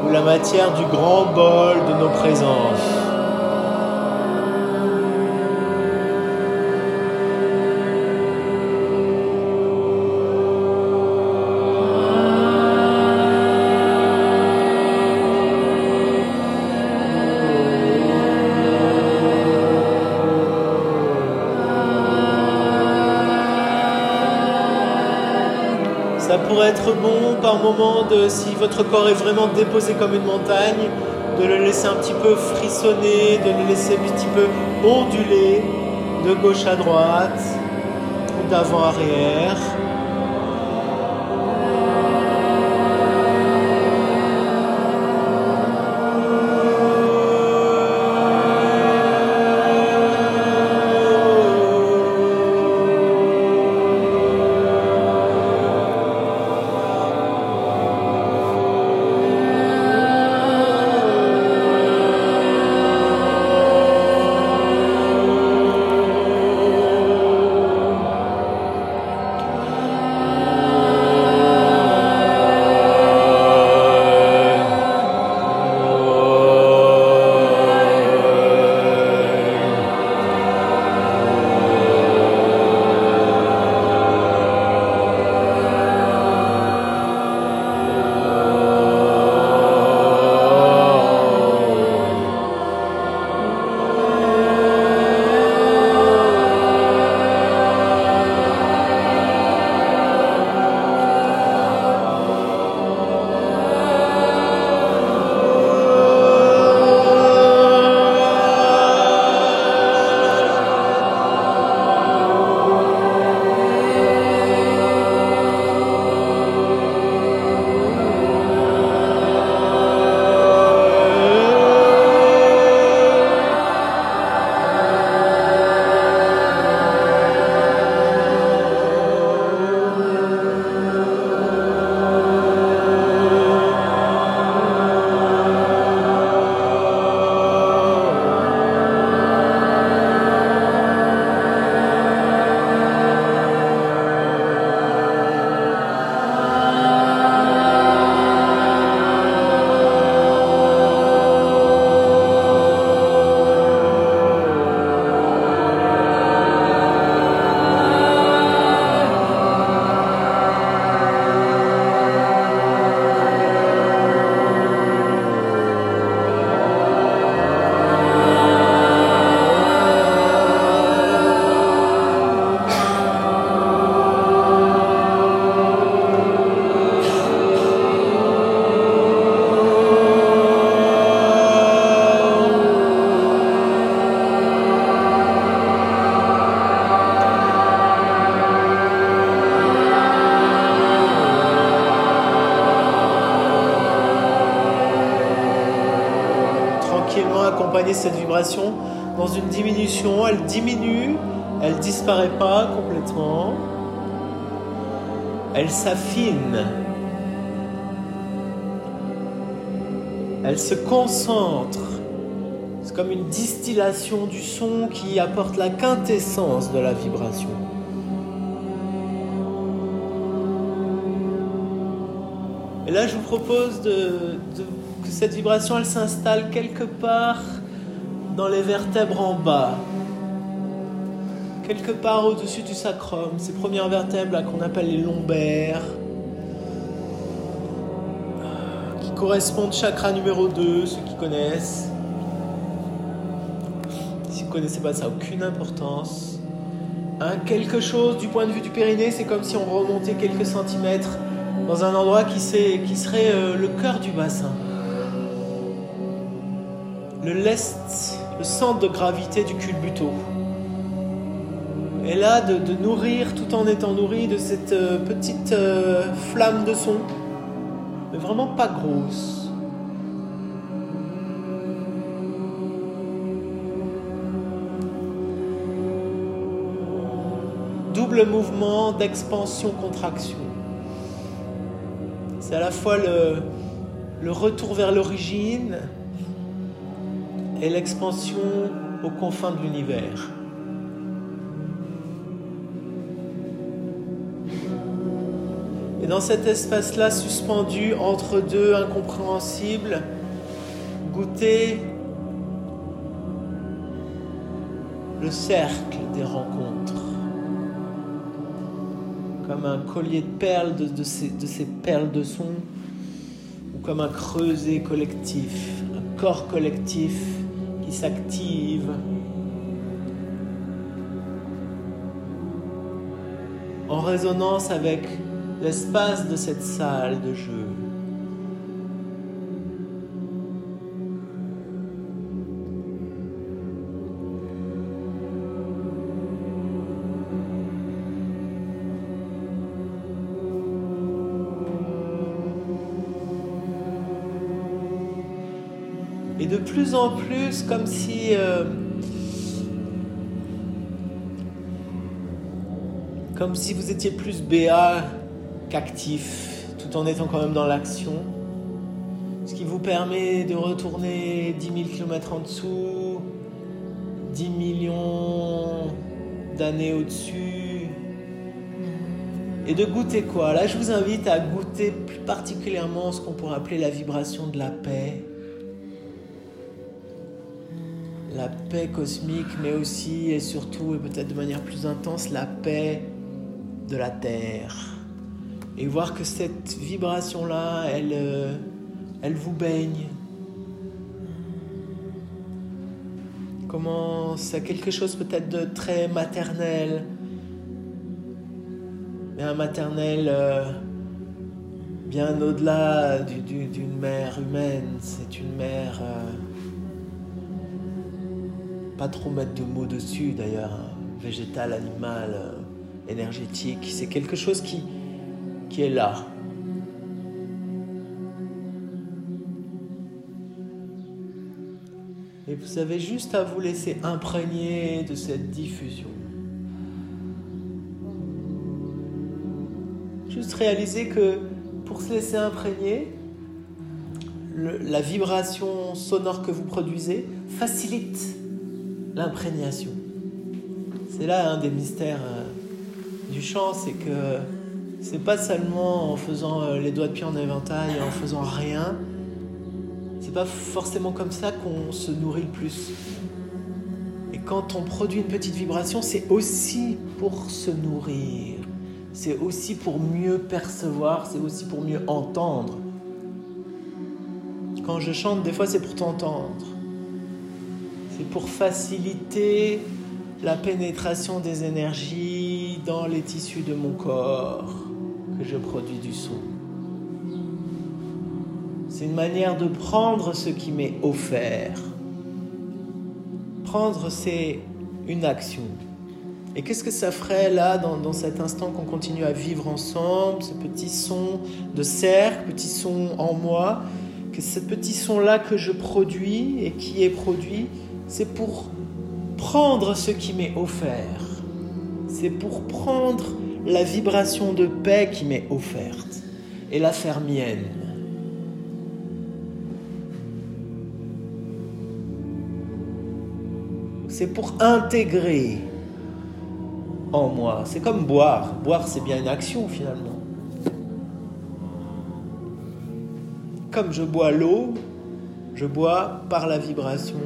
Speaker 1: Ou la matière du grand bol de nos présences. Pourrait être bon par moment si votre corps est vraiment déposé comme une montagne, de le laisser un petit peu frissonner, de le laisser un petit peu onduler de gauche à droite ou Elle s'affine. Elle se concentre. C'est comme une distillation du son qui apporte la quintessence de la vibration. Et là, je vous propose que cette vibration, elle s'installe quelque part dans les vertèbres en bas, quelque part au-dessus du sacrum, ces premières vertèbres qu'on appelle les lombaires, qui correspondent chakra numéro 2, ceux qui connaissent. Si vous ne connaissez pas, ça aucune importance. Un quelque chose du point de vue du périnée, c'est comme si on remontait quelques centimètres dans un endroit qui, qui serait euh, le cœur du bassin. Le lest le centre de gravité du culbuto. Et là, de, nourrir tout en étant nourri de cette euh, petite euh, flamme de son, mais vraiment pas grosse. Double mouvement d'expansion-contraction. C'est à la fois le, le retour vers l'origine, et l'expansion aux confins de l'univers. Et dans cet espace-là, suspendu entre deux incompréhensibles, goûter le cercle des rencontres, comme un collier de perles de, ces, de ces perles de son, ou comme un creuset collectif, un corps collectif qui s'active. en résonance avec l'espace de cette salle de jeu. Et de plus en plus, comme si... Euh, comme si vous étiez plus BA qu'actif, tout en étant quand même dans l'action. Ce qui vous permet de retourner 10 000 km en dessous, 10 millions d'années au-dessus. Et de goûter quoi? Là, je vous invite à goûter plus particulièrement ce qu'on pourrait appeler la vibration de la paix. La paix cosmique, mais aussi et surtout, et peut-être de manière plus intense, la paix de la Terre et voir que cette vibration-là, elle, euh, elle vous baigne. Comment c'est quelque chose peut-être de très maternel, mais un maternel euh, bien au-delà d'une mère humaine. C'est une mère, euh, pas trop mettre de mots dessus d'ailleurs, hein, végétal, animal, énergétique. C'est quelque chose qui, qui est là. Et vous avez juste à vous laisser imprégner de cette diffusion. Juste réaliser que pour se laisser imprégner, la vibration sonore que vous produisez facilite l'imprégnation. C'est là un des mystères euh, du chant, c'est que c'est pas seulement en faisant euh, les doigts de pied en éventail, en faisant rien. C'est pas forcément comme ça qu'on se nourrit le plus. Et quand on produit une petite vibration, c'est aussi pour se nourrir. C'est aussi pour mieux percevoir, c'est aussi pour mieux entendre. Quand je chante, des fois, c'est pour t'entendre. C'est pour faciliter la pénétration des énergies dans les tissus de mon corps que je produis du son. C'est une manière de prendre ce qui m'est offert. Prendre, c'est une action. Et qu'est-ce que ça ferait là, dans, cet instant qu'on continue à vivre ensemble, ce petit son de cercle, petit son en moi, que ce petit son-là que je produis et qui est produit, c'est pour prendre ce qui m'est offert. C'est pour prendre la vibration de paix qui m'est offerte et la faire mienne. C'est pour intégrer en moi. C'est comme boire. Boire, c'est bien une action finalement. Comme je bois l'eau, je bois par la vibration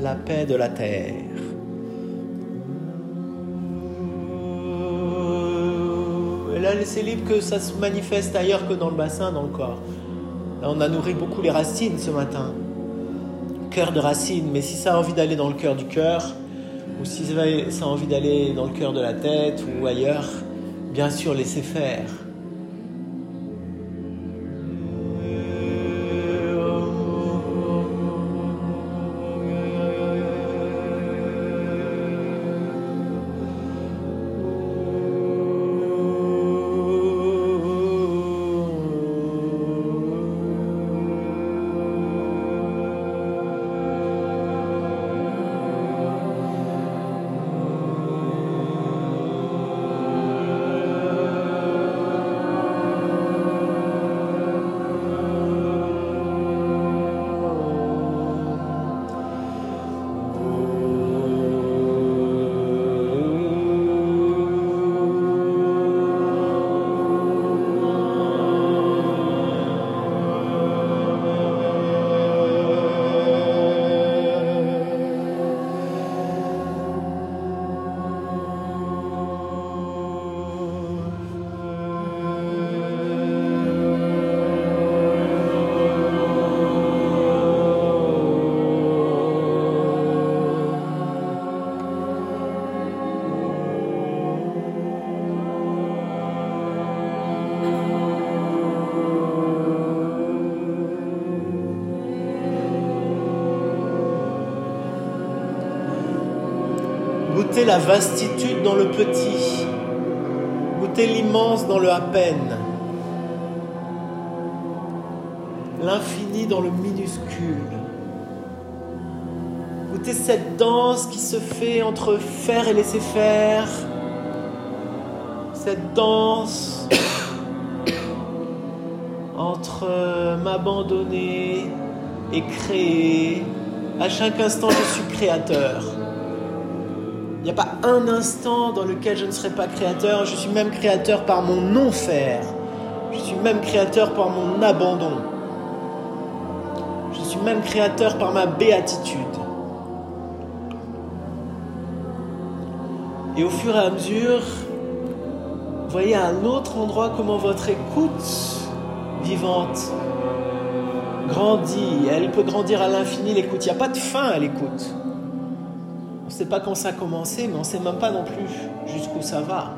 Speaker 1: la paix de la terre. Laisser libre que ça se manifeste ailleurs que dans le bassin, dans le corps. Là, on a nourri beaucoup les racines ce matin. Cœur de racines, mais si ça a envie d'aller dans le cœur du cœur, ou si ça a envie d'aller dans le cœur de la tête ou ailleurs, bien sûr, laissez faire. La vastitude dans le petit. Goûtez l'immense dans le à peine. L'infini dans le minuscule. Goûtez cette danse qui se fait entre faire et laisser faire. Cette danse [COUGHS] entre m'abandonner et créer. À chaque instant, je suis créateur. Il n'y a pas un instant dans lequel je ne serai pas créateur. Je suis même créateur par mon non-faire. Je suis même créateur par mon abandon. Je suis même créateur par ma béatitude. Et au fur et à mesure, voyez à un autre endroit comment votre écoute vivante grandit. Elle peut grandir à l'infini, l'écoute. Il n'y a pas de fin à l'écoute. Sait pas quand ça a commencé, mais on sait même pas non plus jusqu'où ça va.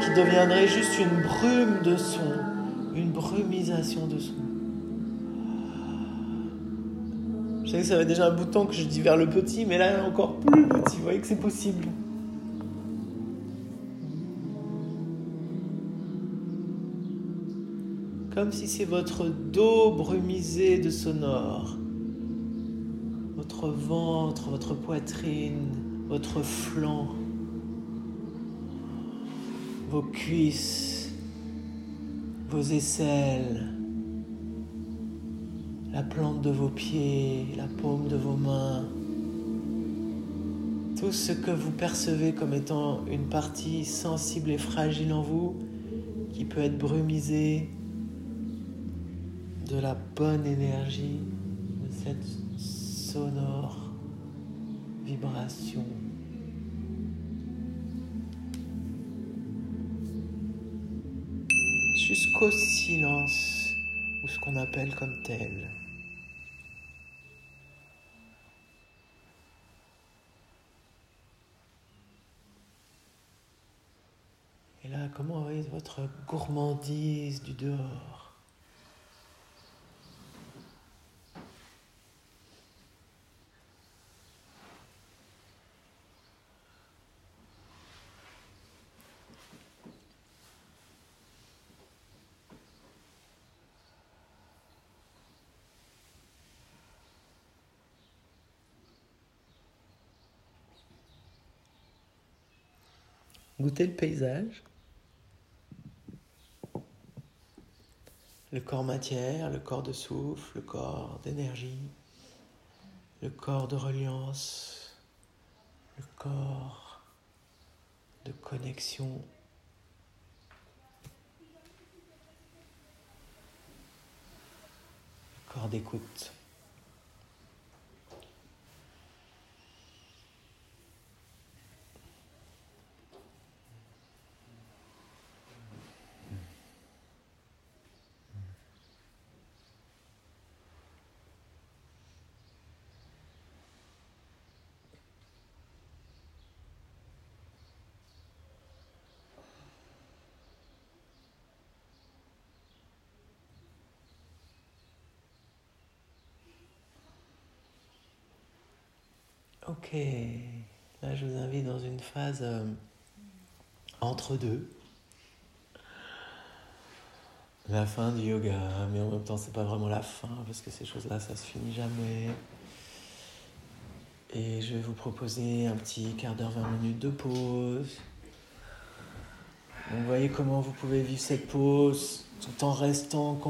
Speaker 1: Qui deviendrait juste une brume de son, une brumisation de son. Je sais que ça fait déjà un bout de temps que je dis vers le petit, mais là encore plus petit, vous voyez que c'est possible. Comme si c'est votre dos brumisé de sonore, votre ventre, votre poitrine, votre flanc vos cuisses, vos aisselles, la plante de vos pieds, la paume de vos mains, tout ce que vous percevez comme étant une partie sensible et fragile en vous, qui peut être brumisée de la bonne énergie de cette sonore vibration. Silence, ou ce qu'on appelle comme tel. Et là, comment est votre gourmandise du dehors? Goûtez le paysage. Le corps matière, le corps de souffle, le corps d'énergie, le corps de reliance, le corps de connexion corps d'écoute. Ok, là je vous invite dans une phase euh, entre deux. La fin du yoga, mais en même temps c'est pas vraiment la fin parce que ces choses-là ça se finit jamais. Et je vais vous proposer un petit quart d'heure, 20 minutes de pause. vous voyez comment vous pouvez vivre cette pause tout en restant,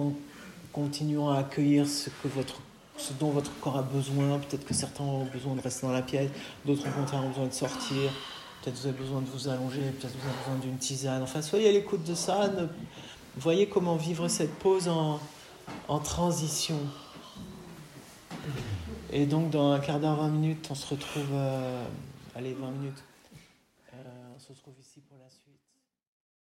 Speaker 1: continuant à accueillir ce que votre ce dont votre corps a besoin. Peut-être que certains ont besoin de rester dans la pièce, d'autres au contraire ont besoin de sortir. Peut-être vous avez besoin de vous allonger, peut-être vous avez besoin d'une tisane. Enfin, soyez à l'écoute de ça. Voyez comment vivre cette pause en, transition. Et donc, dans un quart d'heure, 20 minutes, on se retrouve. Euh, allez, 20 minutes. Euh, on se retrouve